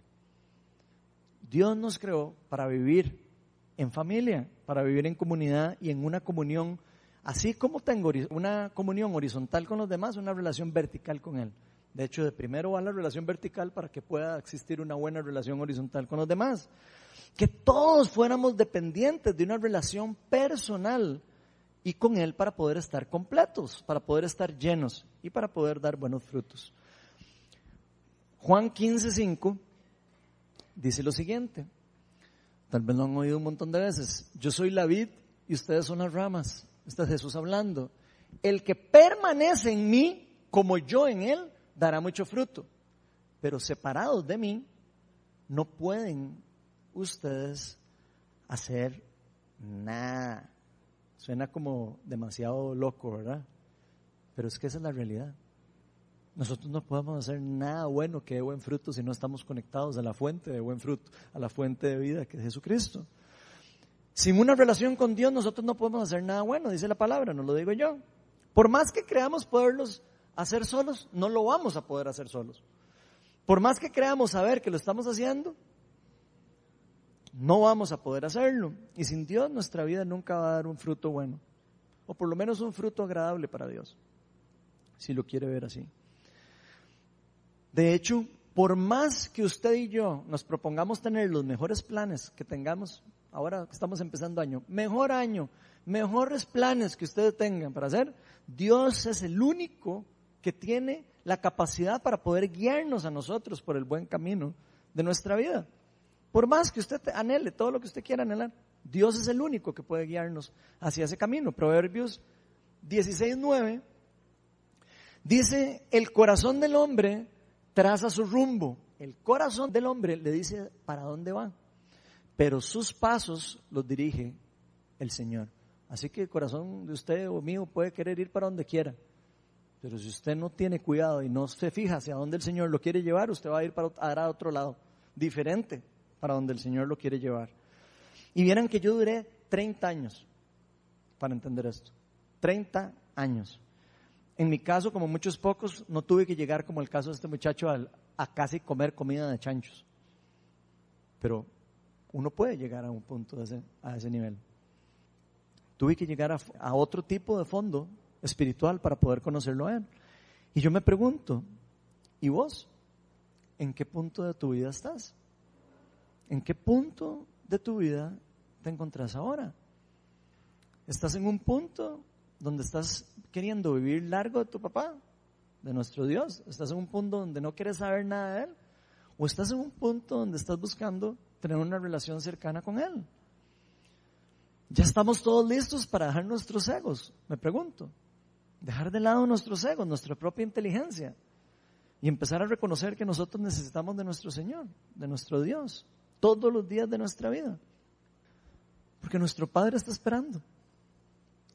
Dios nos creó para vivir en familia, para vivir en comunidad y en una comunión, así como tengo una comunión horizontal con los demás, una relación vertical con Él. De hecho, de primero va la relación vertical para que pueda existir una buena relación horizontal con los demás. Que todos fuéramos dependientes de una relación personal y con Él para poder estar completos, para poder estar llenos y para poder dar buenos frutos. Juan 15:5 dice lo siguiente, tal vez lo han oído un montón de veces, yo soy la vid y ustedes son las ramas, está Jesús hablando, el que permanece en mí como yo en Él, dará mucho fruto. Pero separados de mí, no pueden ustedes hacer nada. Suena como demasiado loco, ¿verdad? Pero es que esa es la realidad. Nosotros no podemos hacer nada bueno que dé buen fruto si no estamos conectados a la fuente de buen fruto, a la fuente de vida que es Jesucristo. Sin una relación con Dios nosotros no podemos hacer nada bueno, dice la palabra, no lo digo yo. Por más que creamos poderlos hacer solos, no lo vamos a poder hacer solos. Por más que creamos saber que lo estamos haciendo, no vamos a poder hacerlo. Y sin Dios nuestra vida nunca va a dar un fruto bueno. O por lo menos un fruto agradable para Dios. Si lo quiere ver así. De hecho, por más que usted y yo nos propongamos tener los mejores planes que tengamos, ahora estamos empezando año, mejor año, mejores planes que ustedes tengan para hacer, Dios es el único que tiene la capacidad para poder guiarnos a nosotros por el buen camino de nuestra vida. Por más que usted anhele todo lo que usted quiera anhelar, Dios es el único que puede guiarnos hacia ese camino. Proverbios 16.9 dice, el corazón del hombre traza su rumbo. El corazón del hombre le dice para dónde va, pero sus pasos los dirige el Señor. Así que el corazón de usted o mío puede querer ir para donde quiera, pero si usted no tiene cuidado y no se fija hacia dónde el Señor lo quiere llevar, usted va a ir para a otro lado, diferente para donde el Señor lo quiere llevar. Y vieran que yo duré 30 años para entender esto. 30 años. En mi caso, como muchos pocos, no tuve que llegar como el caso de este muchacho a, casi comer comida de chanchos. Pero uno puede llegar a un punto a ese nivel. Tuve que llegar a otro tipo de fondo espiritual para poder conocerlo a Él. Y yo me pregunto, ¿y vos? ¿En qué punto de tu vida estás? ¿En qué punto de tu vida te encontrás ahora? ¿Estás en un punto donde estás queriendo vivir largo de tu papá, de nuestro Dios? ¿Estás en un punto donde no quieres saber nada de Él? ¿O estás en un punto donde estás buscando tener una relación cercana con Él? Ya estamos todos listos para dejar nuestros egos, me pregunto dejar de lado nuestros egos, nuestra propia inteligencia y empezar a reconocer que nosotros necesitamos de nuestro Señor, de nuestro Dios, todos los días de nuestra vida. Porque nuestro Padre está esperando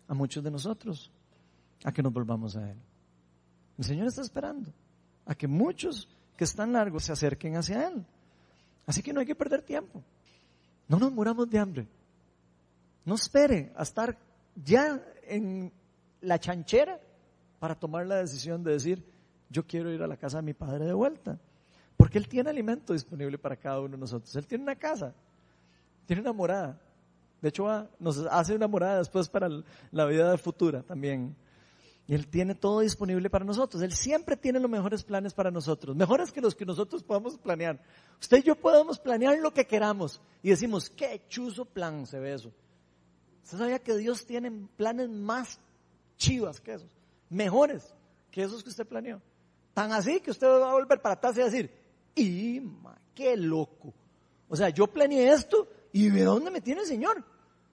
a muchos de nosotros a que nos volvamos a Él. El Señor está esperando a que muchos que están largos se acerquen hacia Él. Así que no hay que perder tiempo. No nos muramos de hambre. No espere a estar ya en la chanchera para tomar la decisión de decir, yo quiero ir a la casa de mi padre de vuelta. Porque Él tiene alimento disponible para cada uno de nosotros. Él tiene una casa, tiene una morada. De hecho, nos hace una morada después para la vida futura también. Y Él tiene todo disponible para nosotros. Él siempre tiene los mejores planes para nosotros, mejores que los que nosotros podamos planear. Usted y yo podemos planear lo que queramos y decimos, qué chuzo plan se ve eso. ¿Usted sabía que Dios tiene planes más chivas que esos? Mejores que esos que usted planeó. Tan así que usted va a volver para atrás y decir, y qué loco. O sea, yo planeé esto y ve dónde me tiene el Señor.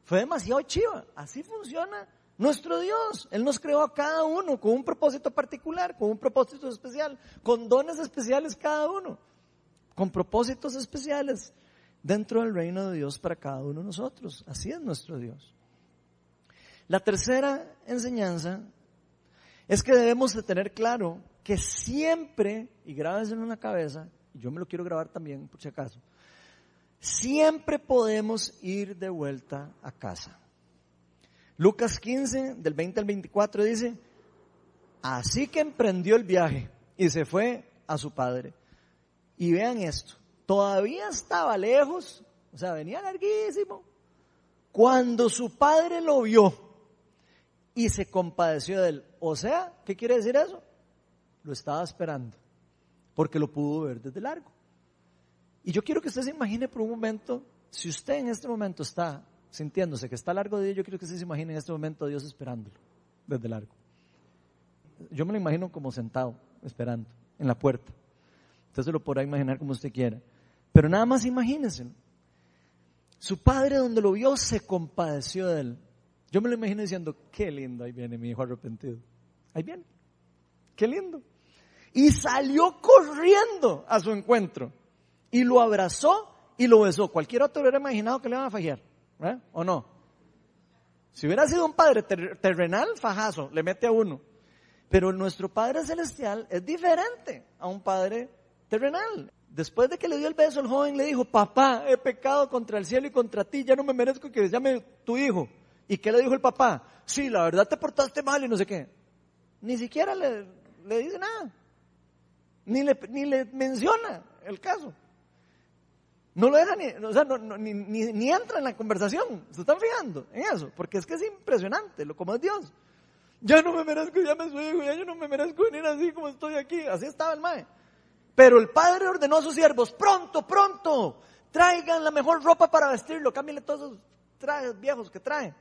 Fue demasiado chiva. Así funciona nuestro Dios. Él nos creó a cada uno con un propósito particular, con un propósito especial, con dones especiales cada uno, con propósitos especiales dentro del reino de Dios para cada uno de nosotros. Así es nuestro Dios. La tercera enseñanza es que debemos de tener claro que siempre, y grabes en una cabeza, y yo me lo quiero grabar también por si acaso, siempre podemos ir de vuelta a casa. Lucas 15, del 20 al 24 dice, así que emprendió el viaje y se fue a su padre. Y vean esto, todavía estaba lejos, o sea, venía larguísimo, cuando su padre lo vio y se compadeció de él. O sea, ¿qué quiere decir eso? Lo estaba esperando, porque lo pudo ver desde largo. Y yo quiero que usted se imagine por un momento, si usted en este momento está sintiéndose que está largo de Dios, yo quiero que usted se imagine en este momento a Dios esperándolo desde largo. Yo me lo imagino como sentado, esperando, en la puerta. Usted se lo podrá imaginar como usted quiera. Pero nada más imagínese. Su padre donde lo vio se compadeció de él. Yo me lo imagino diciendo, qué lindo, ahí viene mi hijo arrepentido. Ahí viene. Qué lindo. Y salió corriendo a su encuentro y lo abrazó y lo besó. Cualquier otro hubiera imaginado que le iban a fajear, ¿eh? ¿o no? Si hubiera sido un padre terrenal, fajazo, le mete a uno. Pero nuestro Padre Celestial es diferente a un padre terrenal. Después de que le dio el beso, el joven le dijo, papá, he pecado contra el cielo y contra ti, ya no me merezco que llame tu hijo. ¿Y qué le dijo el papá? Sí, la verdad te portaste mal y no sé qué. Ni siquiera le, le dice nada. Ni le, ni le menciona el caso. No lo deja ni, o sea, ni, entra en la conversación. ¿Se están fijando en eso? Porque es que es impresionante lo como es Dios. Ya no me merezco, ya me soy ya yo no me merezco venir así como estoy aquí. Así estaba el mae. Pero el padre ordenó a sus siervos, pronto, pronto, traigan la mejor ropa para vestirlo, cámbienle todos esos trajes viejos que traen.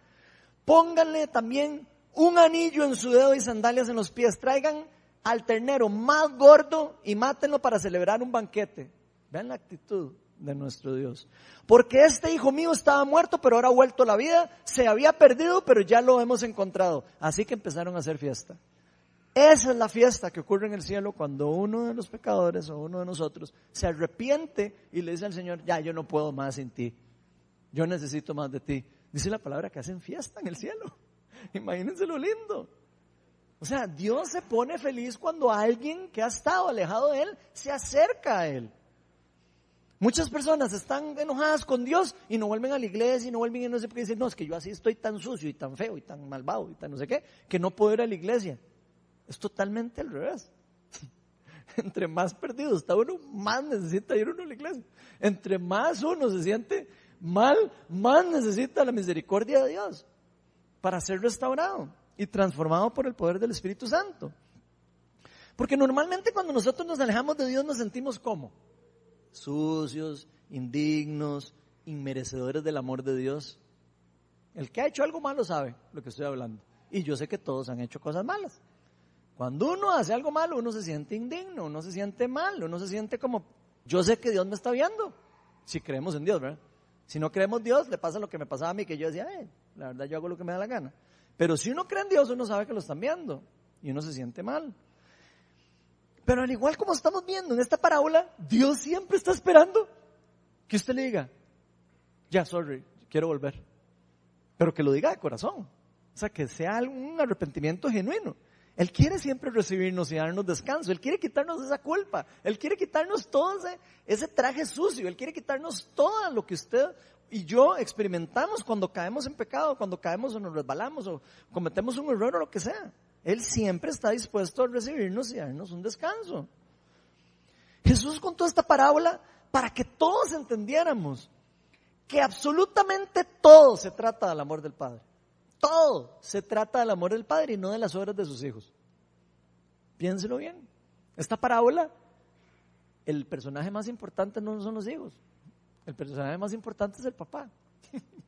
Pónganle también un anillo en su dedo y sandalias en los pies. Traigan al ternero más gordo y mátenlo para celebrar un banquete. Vean la actitud de nuestro Dios. Porque este hijo mío estaba muerto, pero ahora ha vuelto la vida, se había perdido, pero ya lo hemos encontrado. Así que empezaron a hacer fiesta. Esa es la fiesta que ocurre en el cielo cuando uno de los pecadores o uno de nosotros se arrepiente y le dice al Señor, ya yo no puedo más sin ti, yo necesito más de ti. Dice la palabra que hacen fiesta en el cielo. Imagínense lo lindo. O sea, Dios se pone feliz cuando alguien que ha estado alejado de Él se acerca a Él. Muchas personas están enojadas con Dios y no vuelven a la iglesia y no vuelven y no sé qué dicen, no, es que yo así estoy tan sucio y tan feo y tan malvado y tan no sé qué, que no puedo ir a la iglesia. Es totalmente al revés. Entre más perdido está uno, más necesita ir uno a la iglesia. Entre más uno se siente mal, más necesita la misericordia de Dios para ser restaurado y transformado por el poder del Espíritu Santo. Porque normalmente cuando nosotros nos alejamos de Dios nos sentimos como sucios, indignos, inmerecedores del amor de Dios. El que ha hecho algo malo sabe lo que estoy hablando. Y yo sé que todos han hecho cosas malas. Cuando uno hace algo malo, uno se siente indigno, uno se siente mal, uno se siente como, yo sé que Dios me está viendo. Si creemos en Dios, ¿verdad? Si no creemos en Dios, le pasa lo que me pasaba a mí, que yo decía, eh, la verdad yo hago lo que me da la gana. Pero si uno cree en Dios, uno sabe que lo están viendo y uno se siente mal. Pero al igual como estamos viendo en esta parábola, Dios siempre está esperando que usted le diga, ya, sorry, quiero volver. Pero que lo diga de corazón. O sea, que sea un arrepentimiento genuino. Él quiere siempre recibirnos y darnos descanso. Él quiere quitarnos esa culpa. Él quiere quitarnos todo ese, ese traje sucio. Él quiere quitarnos todo lo que usted y yo experimentamos cuando caemos en pecado, cuando caemos o nos resbalamos o cometemos un error o lo que sea. Él siempre está dispuesto a recibirnos y darnos un descanso. Jesús contó esta parábola para que todos entendiéramos que absolutamente todo se trata del amor del Padre. Todo se trata del amor del Padre y no de las obras de sus hijos. Piénselo bien. Esta parábola, el personaje más importante no son los hijos. El personaje más importante es el papá.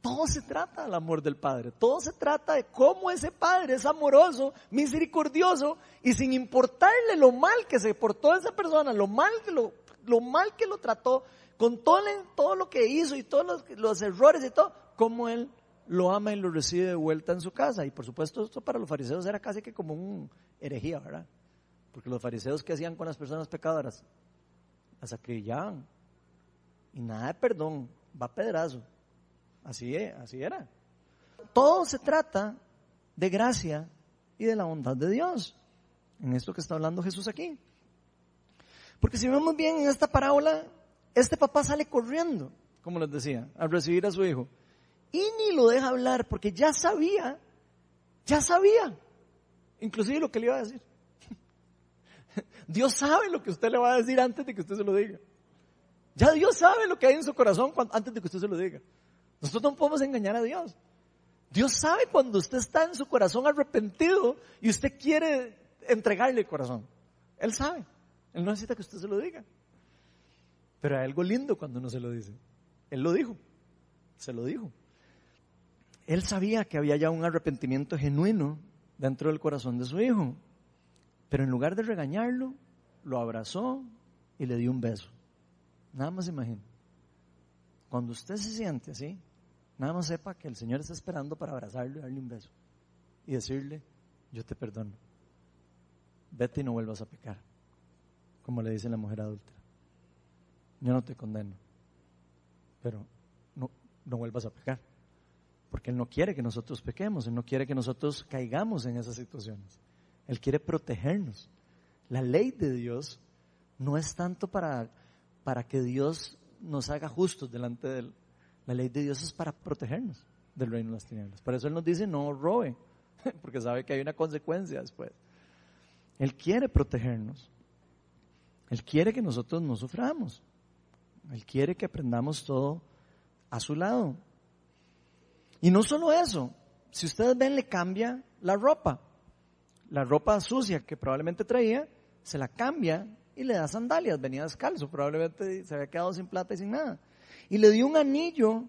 Todo se trata del amor del Padre. Todo se trata de cómo ese Padre es amoroso, misericordioso y sin importarle lo mal que se portó esa persona, lo mal que lo, lo mal que lo trató, con todo, todo lo que hizo y todos los, errores y todo, cómo Él lo ama y lo recibe de vuelta en su casa. Y por supuesto esto para los fariseos era casi que como un herejía, ¿verdad? Porque los fariseos que hacían con las personas pecadoras, las acribillaban. Y nada de perdón, va pedrazo. Así, es, así era. Todo se trata de gracia y de la bondad de Dios. En esto que está hablando Jesús aquí. Porque si vemos bien en esta parábola, este papá sale corriendo, como les decía, al recibir a su hijo. Y ni lo deja hablar porque ya sabía, ya sabía, inclusive lo que le iba a decir. Dios sabe lo que usted le va a decir antes de que usted se lo diga. Ya Dios sabe lo que hay en su corazón antes de que usted se lo diga. Nosotros no podemos engañar a Dios. Dios sabe cuando usted está en su corazón arrepentido y usted quiere entregarle el corazón. Él sabe. Él no necesita que usted se lo diga. Pero hay algo lindo cuando no se lo dice. Él lo dijo. Se lo dijo. Él sabía que había ya un arrepentimiento genuino dentro del corazón de su hijo. Pero en lugar de regañarlo, lo abrazó y le dio un beso. Nada más imagino. Cuando usted se siente así, nada más sepa que el Señor está esperando para abrazarlo y darle un beso. Y decirle, yo te perdono. Vete y no vuelvas a pecar. Como le dice la mujer adulta. Yo no te condeno. Pero no, no vuelvas a pecar. Porque Él no quiere que nosotros pequemos. Él no quiere que nosotros caigamos en esas situaciones. Él quiere protegernos. La ley de Dios no es tanto para, para que Dios nos haga justos delante de Él. La ley de Dios es para protegernos del reino de las tinieblas. Por eso Él nos dice no robe, porque sabe que hay una consecuencia después. Él quiere protegernos. Él quiere que nosotros no suframos. Él quiere que aprendamos todo a su lado. Y no solo eso, si ustedes ven, le cambia la ropa la ropa sucia que probablemente traía, se la cambia y le da sandalias, venía descalzo, probablemente se había quedado sin plata y sin nada. Y le dio un anillo,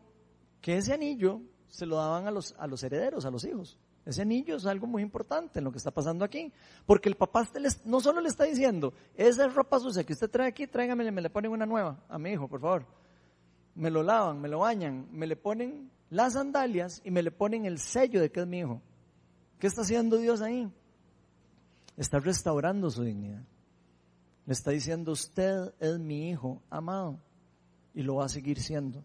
que ese anillo se lo daban a los, a los herederos, a los hijos. Ese anillo es algo muy importante en lo que está pasando aquí. Porque el papá no solo le está diciendo, esa ropa sucia que usted trae aquí, tráigame, me le ponen una nueva a mi hijo, por favor. Me lo lavan, me lo bañan, me le ponen las sandalias y me le ponen el sello de que es mi hijo. ¿Qué está haciendo Dios ahí? está restaurando su dignidad. Le está diciendo, usted es mi hijo amado y lo va a seguir siendo.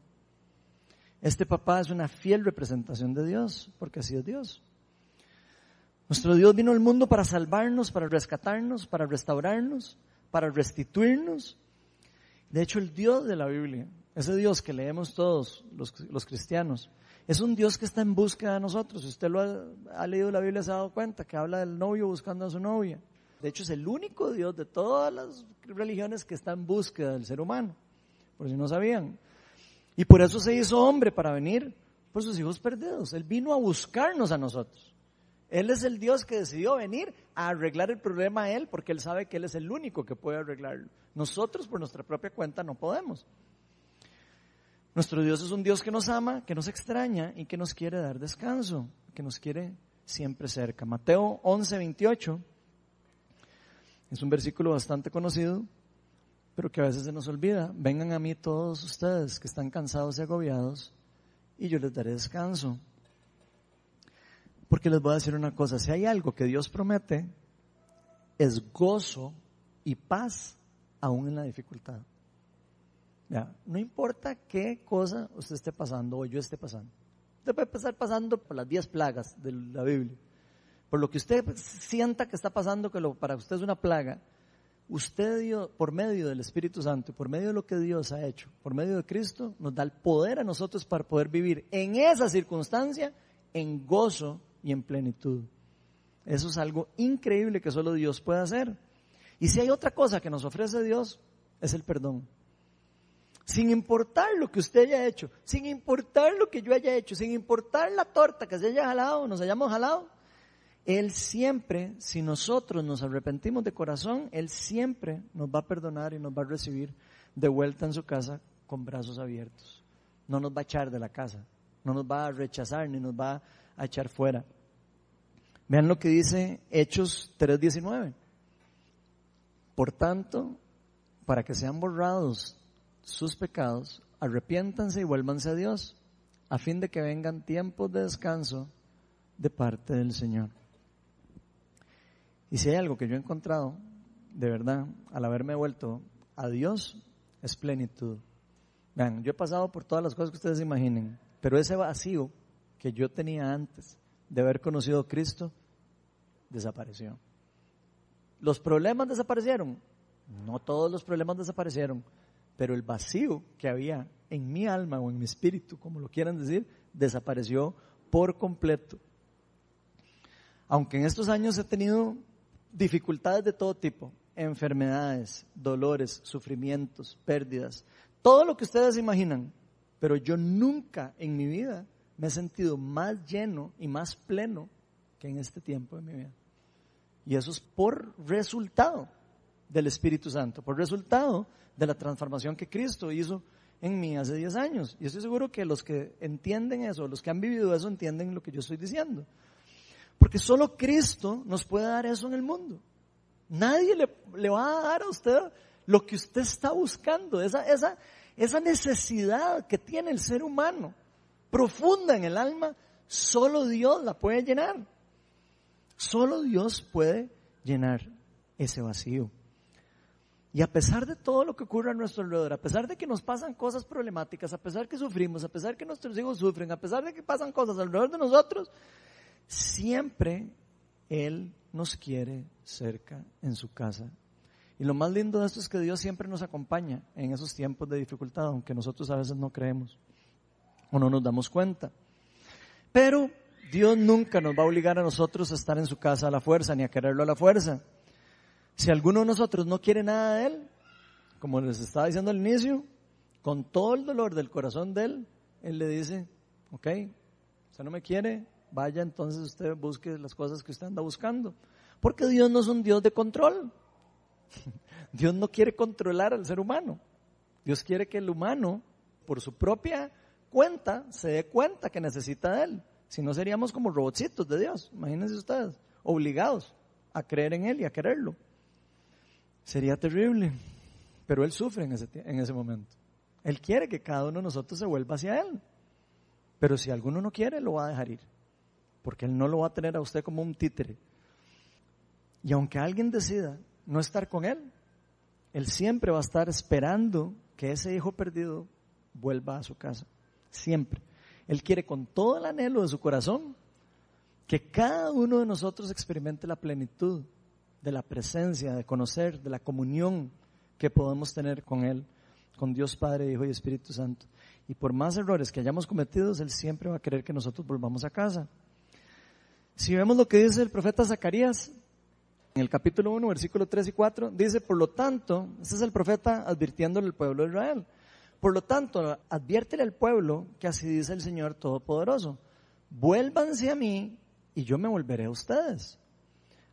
Este papá es una fiel representación de Dios, porque así es Dios. Nuestro Dios vino al mundo para salvarnos, para rescatarnos, para restaurarnos, para restituirnos. De hecho, el Dios de la Biblia, ese Dios que leemos todos los, los cristianos, es un Dios que está en busca de nosotros. Si usted lo ha, leído la Biblia, se ha dado cuenta que habla del novio buscando a su novia. De hecho, es el único Dios de todas las religiones que está en búsqueda del ser humano, por si no sabían. Y por eso se hizo hombre para venir por sus hijos perdidos. Él vino a buscarnos a nosotros. Él es el Dios que decidió venir a arreglar el problema a Él porque Él sabe que Él es el único que puede arreglarlo. Nosotros por nuestra propia cuenta no podemos. Nuestro Dios es un Dios que nos ama, que nos extraña y que nos quiere dar descanso, que nos quiere siempre cerca. Mateo 11, 28 es un versículo bastante conocido, pero que a veces se nos olvida. Vengan a mí todos ustedes que están cansados y agobiados y yo les daré descanso. Porque les voy a decir una cosa, si hay algo que Dios promete, es gozo y paz aún en la dificultad. Ya, no importa qué cosa usted esté pasando o yo esté pasando. Usted puede estar pasando por las diez plagas de la Biblia. Por lo que usted sienta que está pasando, que lo, para usted es una plaga, usted por medio del Espíritu Santo, por medio de lo que Dios ha hecho, por medio de Cristo, nos da el poder a nosotros para poder vivir en esa circunstancia en gozo y en plenitud. Eso es algo increíble que solo Dios puede hacer. Y si hay otra cosa que nos ofrece Dios, es el perdón. sin importar lo que usted haya hecho, sin importar lo que yo haya hecho, sin importar la torta que se haya jalado, nos hayamos jalado, Él siempre, si nosotros nos arrepentimos de corazón, Él siempre nos va a perdonar y nos va a recibir de vuelta en su casa con brazos abiertos. No nos va a echar de la casa, no nos va a rechazar ni nos va a echar fuera. Vean lo que dice Hechos 3:19. Por tanto, para que sean borrados sus pecados, arrepiéntanse y vuélvanse a Dios, a fin de que vengan tiempos de descanso de parte del Señor. Y si hay algo que yo he encontrado, de verdad, al haberme vuelto a Dios, es plenitud. Vean, yo he pasado por todas las cosas que ustedes imaginen, pero ese vacío que yo tenía antes de haber conocido a Cristo, desapareció. ¿Los problemas desaparecieron? No todos los problemas desaparecieron, pero el vacío que había en mi alma o en mi espíritu, como lo quieran decir, desapareció por completo. Aunque en estos años he tenido dificultades de todo tipo, enfermedades, dolores, sufrimientos, pérdidas, todo lo que ustedes imaginan, pero yo nunca en mi vida me he sentido más lleno y más pleno que en este tiempo de mi vida. Y eso es por resultado del Espíritu Santo, por resultado de la transformación que Cristo hizo en mí hace 10 años. Y estoy seguro que los que entienden eso, los que han vivido eso, entienden lo que yo estoy diciendo. Porque solo Cristo nos puede dar eso en el mundo. Nadie le, le va a dar a usted lo que usted está buscando, esa, esa, esa necesidad que tiene el ser humano, profunda en el alma, solo Dios la puede llenar. Solo Dios puede llenar ese vacío. Y a pesar de todo lo que ocurre a nuestro alrededor, a pesar de que nos pasan cosas problemáticas, a pesar que sufrimos, a pesar que nuestros hijos sufren, a pesar de que pasan cosas alrededor de nosotros, siempre Él nos quiere cerca en su casa. Y lo más lindo de esto es que Dios siempre nos acompaña en esos tiempos de dificultad, aunque nosotros a veces no creemos o no nos damos cuenta. Pero Dios nunca nos va a obligar a nosotros a estar en su casa a la fuerza, ni a quererlo a la fuerza. Si alguno de nosotros no quiere nada de Él, como les estaba diciendo al inicio, con todo el dolor del corazón de Él, Él le dice, ok, usted no me quiere, vaya entonces usted busque las cosas que usted anda buscando. Porque Dios no es un Dios de control. Dios no quiere controlar al ser humano. Dios quiere que el humano, por su propia cuenta, se dé cuenta que necesita de Él. Si no seríamos como robotcitos de Dios, imagínense ustedes, obligados a creer en Él y a quererlo. Sería terrible, pero Él sufre en ese, en ese momento. Él quiere que cada uno de nosotros se vuelva hacia Él. Pero si alguno no quiere, lo va a dejar ir. Porque Él no lo va a tener a usted como un títere. Y aunque alguien decida no estar con Él, Él siempre va a estar esperando que ese hijo perdido vuelva a su casa. Siempre. Él quiere con todo el anhelo de su corazón que cada uno de nosotros experimente la plenitud de la presencia, de conocer, de la comunión que podemos tener con Él, con Dios Padre, Hijo y Espíritu Santo. Y por más errores que hayamos cometido, Él siempre va a querer que nosotros volvamos a casa. Si vemos lo que dice el profeta Zacarías, en el capítulo 1, versículo 3 y 4, dice, por lo tanto, este es el profeta advirtiéndole al pueblo de Israel, por lo tanto, adviértele al pueblo que así dice el Señor Todopoderoso, vuélvanse a mí y yo me volveré a ustedes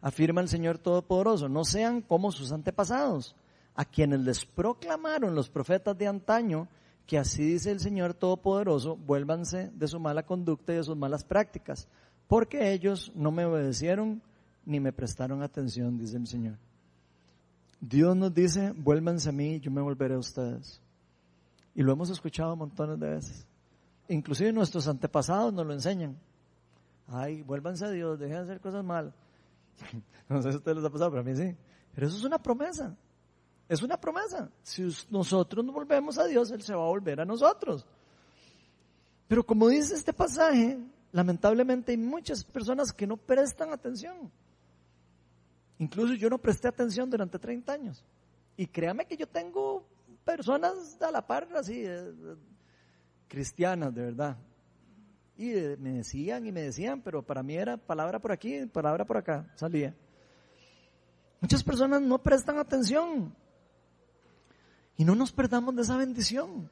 afirma el Señor Todopoderoso, no sean como sus antepasados, a quienes les proclamaron los profetas de antaño que así dice el Señor Todopoderoso, vuélvanse de su mala conducta y de sus malas prácticas, porque ellos no me obedecieron ni me prestaron atención, dice el Señor. Dios nos dice, vuélvanse a mí, yo me volveré a ustedes. Y lo hemos escuchado montones de veces. Inclusive nuestros antepasados nos lo enseñan. Ay, vuélvanse a Dios, dejen de hacer cosas malas. No sé si a ustedes les ha pasado, pero a mí sí. Pero eso es una promesa. Es una promesa. Si nosotros nos volvemos a Dios, Él se va a volver a nosotros. Pero como dice este pasaje, lamentablemente hay muchas personas que no prestan atención. Incluso yo no presté atención durante 30 años. Y créame que yo tengo personas a la par así, cristianas de verdad, y me decían y me decían, pero para mí era palabra por aquí, palabra por acá, salía. Muchas personas no prestan atención. Y no nos perdamos de esa bendición.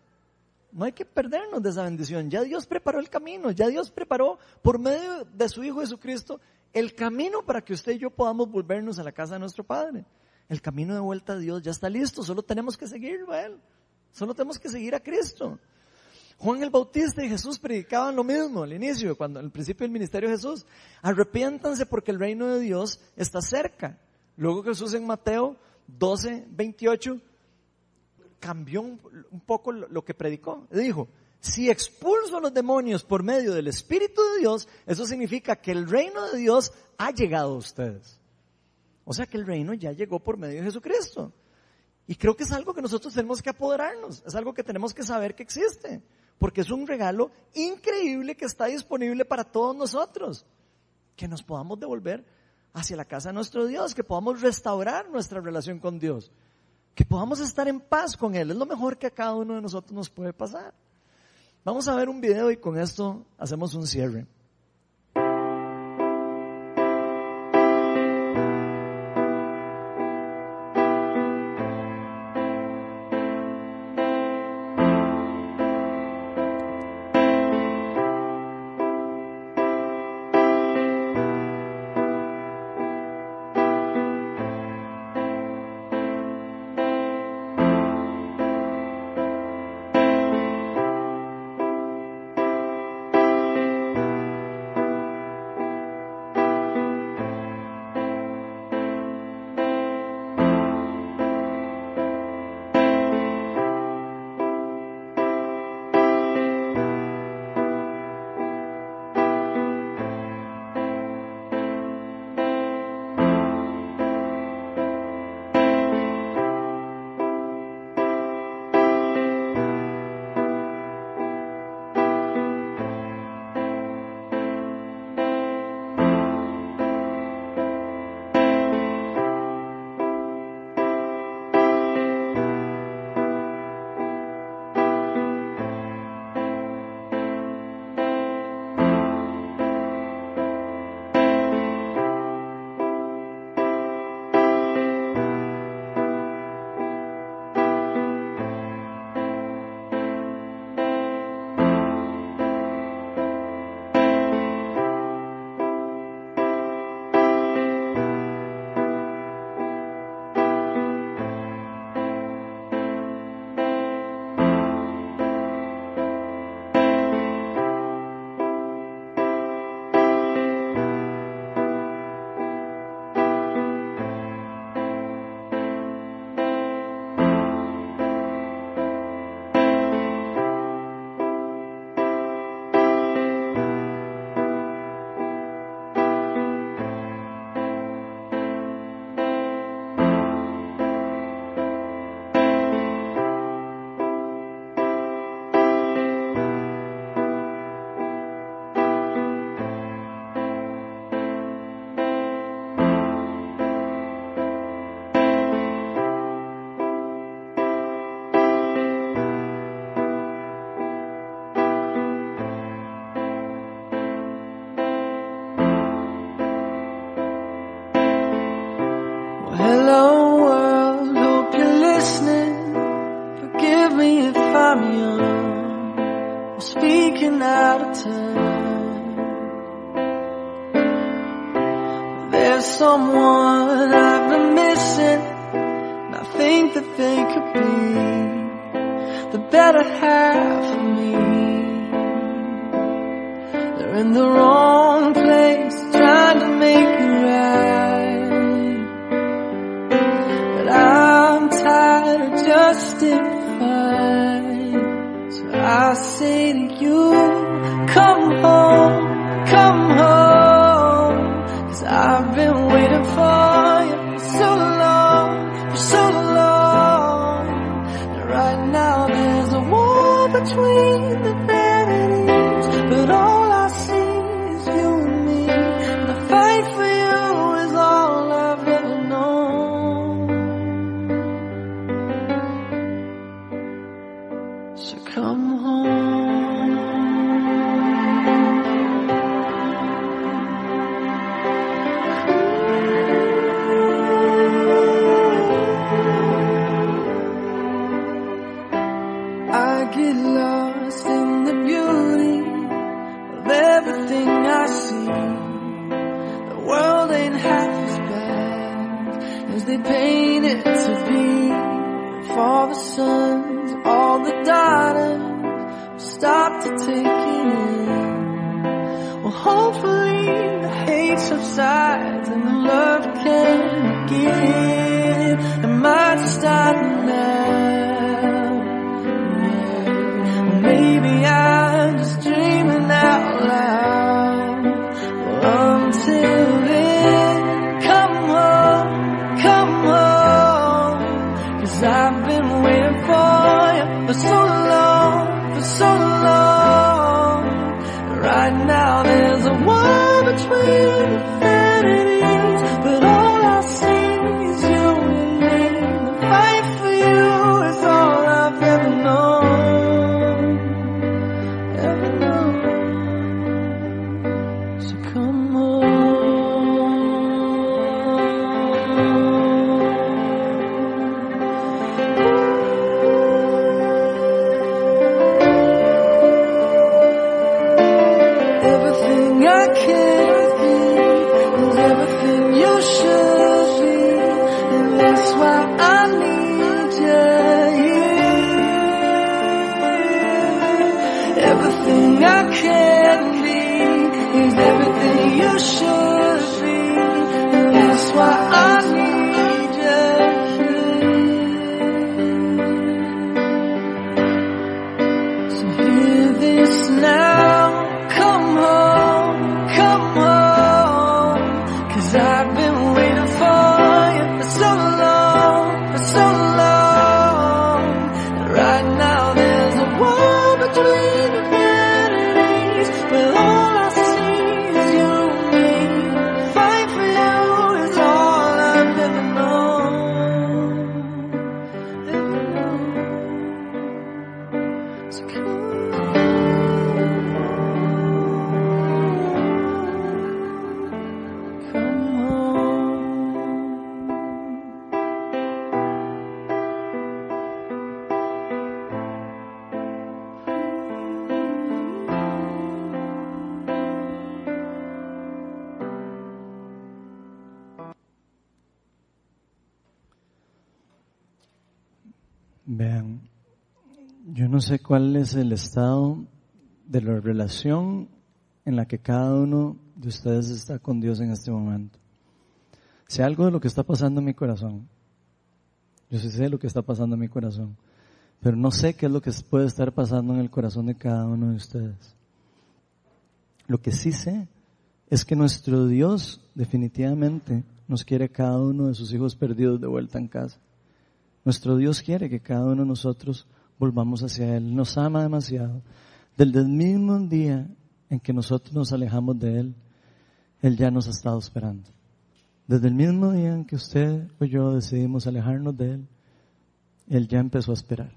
No hay que perdernos de esa bendición. Ya Dios preparó el camino, ya Dios preparó por medio de su Hijo Jesucristo el camino para que usted y yo podamos volvernos a la casa de nuestro Padre. El camino de vuelta a Dios ya está listo, solo tenemos que seguirlo a Él. Solo tenemos que seguir a Cristo. Juan el Bautista y Jesús predicaban lo mismo al inicio, cuando al principio del ministerio de Jesús. Arrepiéntanse porque el reino de Dios está cerca. Luego Jesús en Mateo 12, 28 cambió un, poco lo, que predicó. Dijo, si expulso a los demonios por medio del Espíritu de Dios, eso significa que el reino de Dios ha llegado a ustedes. O sea que el reino ya llegó por medio de Jesucristo. Y creo que es algo que nosotros tenemos que apoderarnos, es algo que tenemos que saber que existe, porque es un regalo increíble que está disponible para todos nosotros, que nos podamos devolver hacia la casa de nuestro Dios, que podamos restaurar nuestra relación con Dios que podamos estar en paz con Él. Es lo mejor que a cada uno de nosotros nos puede pasar. Vamos a ver un video y con esto hacemos un cierre. out of time. There's someone I've been missing, and I think that they could be the better half of me. They're in the wrong place, trying to make it right. But I'm tired of justifying. I say to you come home. Es el estado de la relación en la que cada uno de ustedes está con Dios en este momento. Sé algo de lo que está pasando en mi corazón. Yo sí sé lo que está pasando en mi corazón. Pero no sé qué es lo que puede estar pasando en el corazón de cada uno de ustedes. Lo que sí sé es que nuestro Dios definitivamente nos quiere a cada uno de sus hijos perdidos de vuelta en casa. Nuestro Dios quiere que cada uno de nosotros volvamos hacia Él. Nos ama demasiado. Desde el mismo día en que nosotros nos alejamos de Él, Él ya nos ha estado esperando. Desde el mismo día en que usted o yo decidimos alejarnos de Él, Él ya empezó a esperar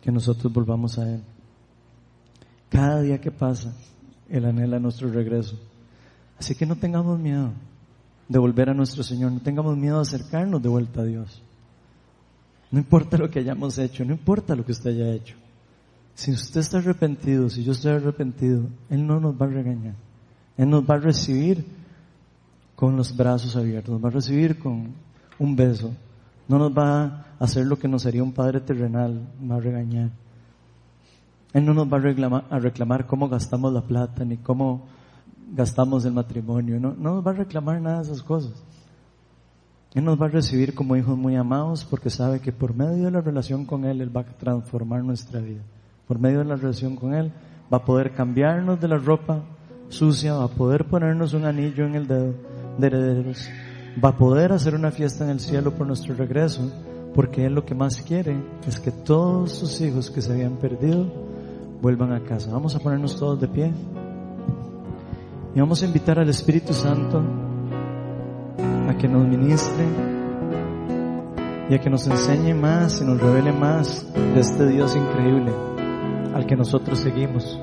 que nosotros volvamos a Él. Cada día que pasa, Él anhela nuestro regreso. Así que no tengamos miedo de volver a nuestro Señor, no tengamos miedo de acercarnos de vuelta a Dios. No importa lo que hayamos hecho, no importa lo que usted haya hecho. Si usted está arrepentido, si yo estoy arrepentido, Él no nos va a regañar. Él nos va a recibir con los brazos abiertos, nos va a recibir con un beso. No nos va a hacer lo que nos haría un padre terrenal, nos va a regañar. Él no nos va a reclamar, a reclamar cómo gastamos la plata, ni cómo gastamos el matrimonio. No, no nos va a reclamar nada de esas cosas. Él nos va a recibir como hijos muy amados porque sabe que por medio de la relación con Él, Él va a transformar nuestra vida. Por medio de la relación con Él, va a poder cambiarnos de la ropa sucia, va a poder ponernos un anillo en el dedo de herederos, va a poder hacer una fiesta en el cielo por nuestro regreso, porque Él lo que más quiere es que todos sus hijos que se habían perdido vuelvan a casa. Vamos a ponernos todos de pie y vamos a invitar al Espíritu Santo a que nos ministre y a que nos enseñe más y nos revele más de este Dios increíble al que nosotros seguimos.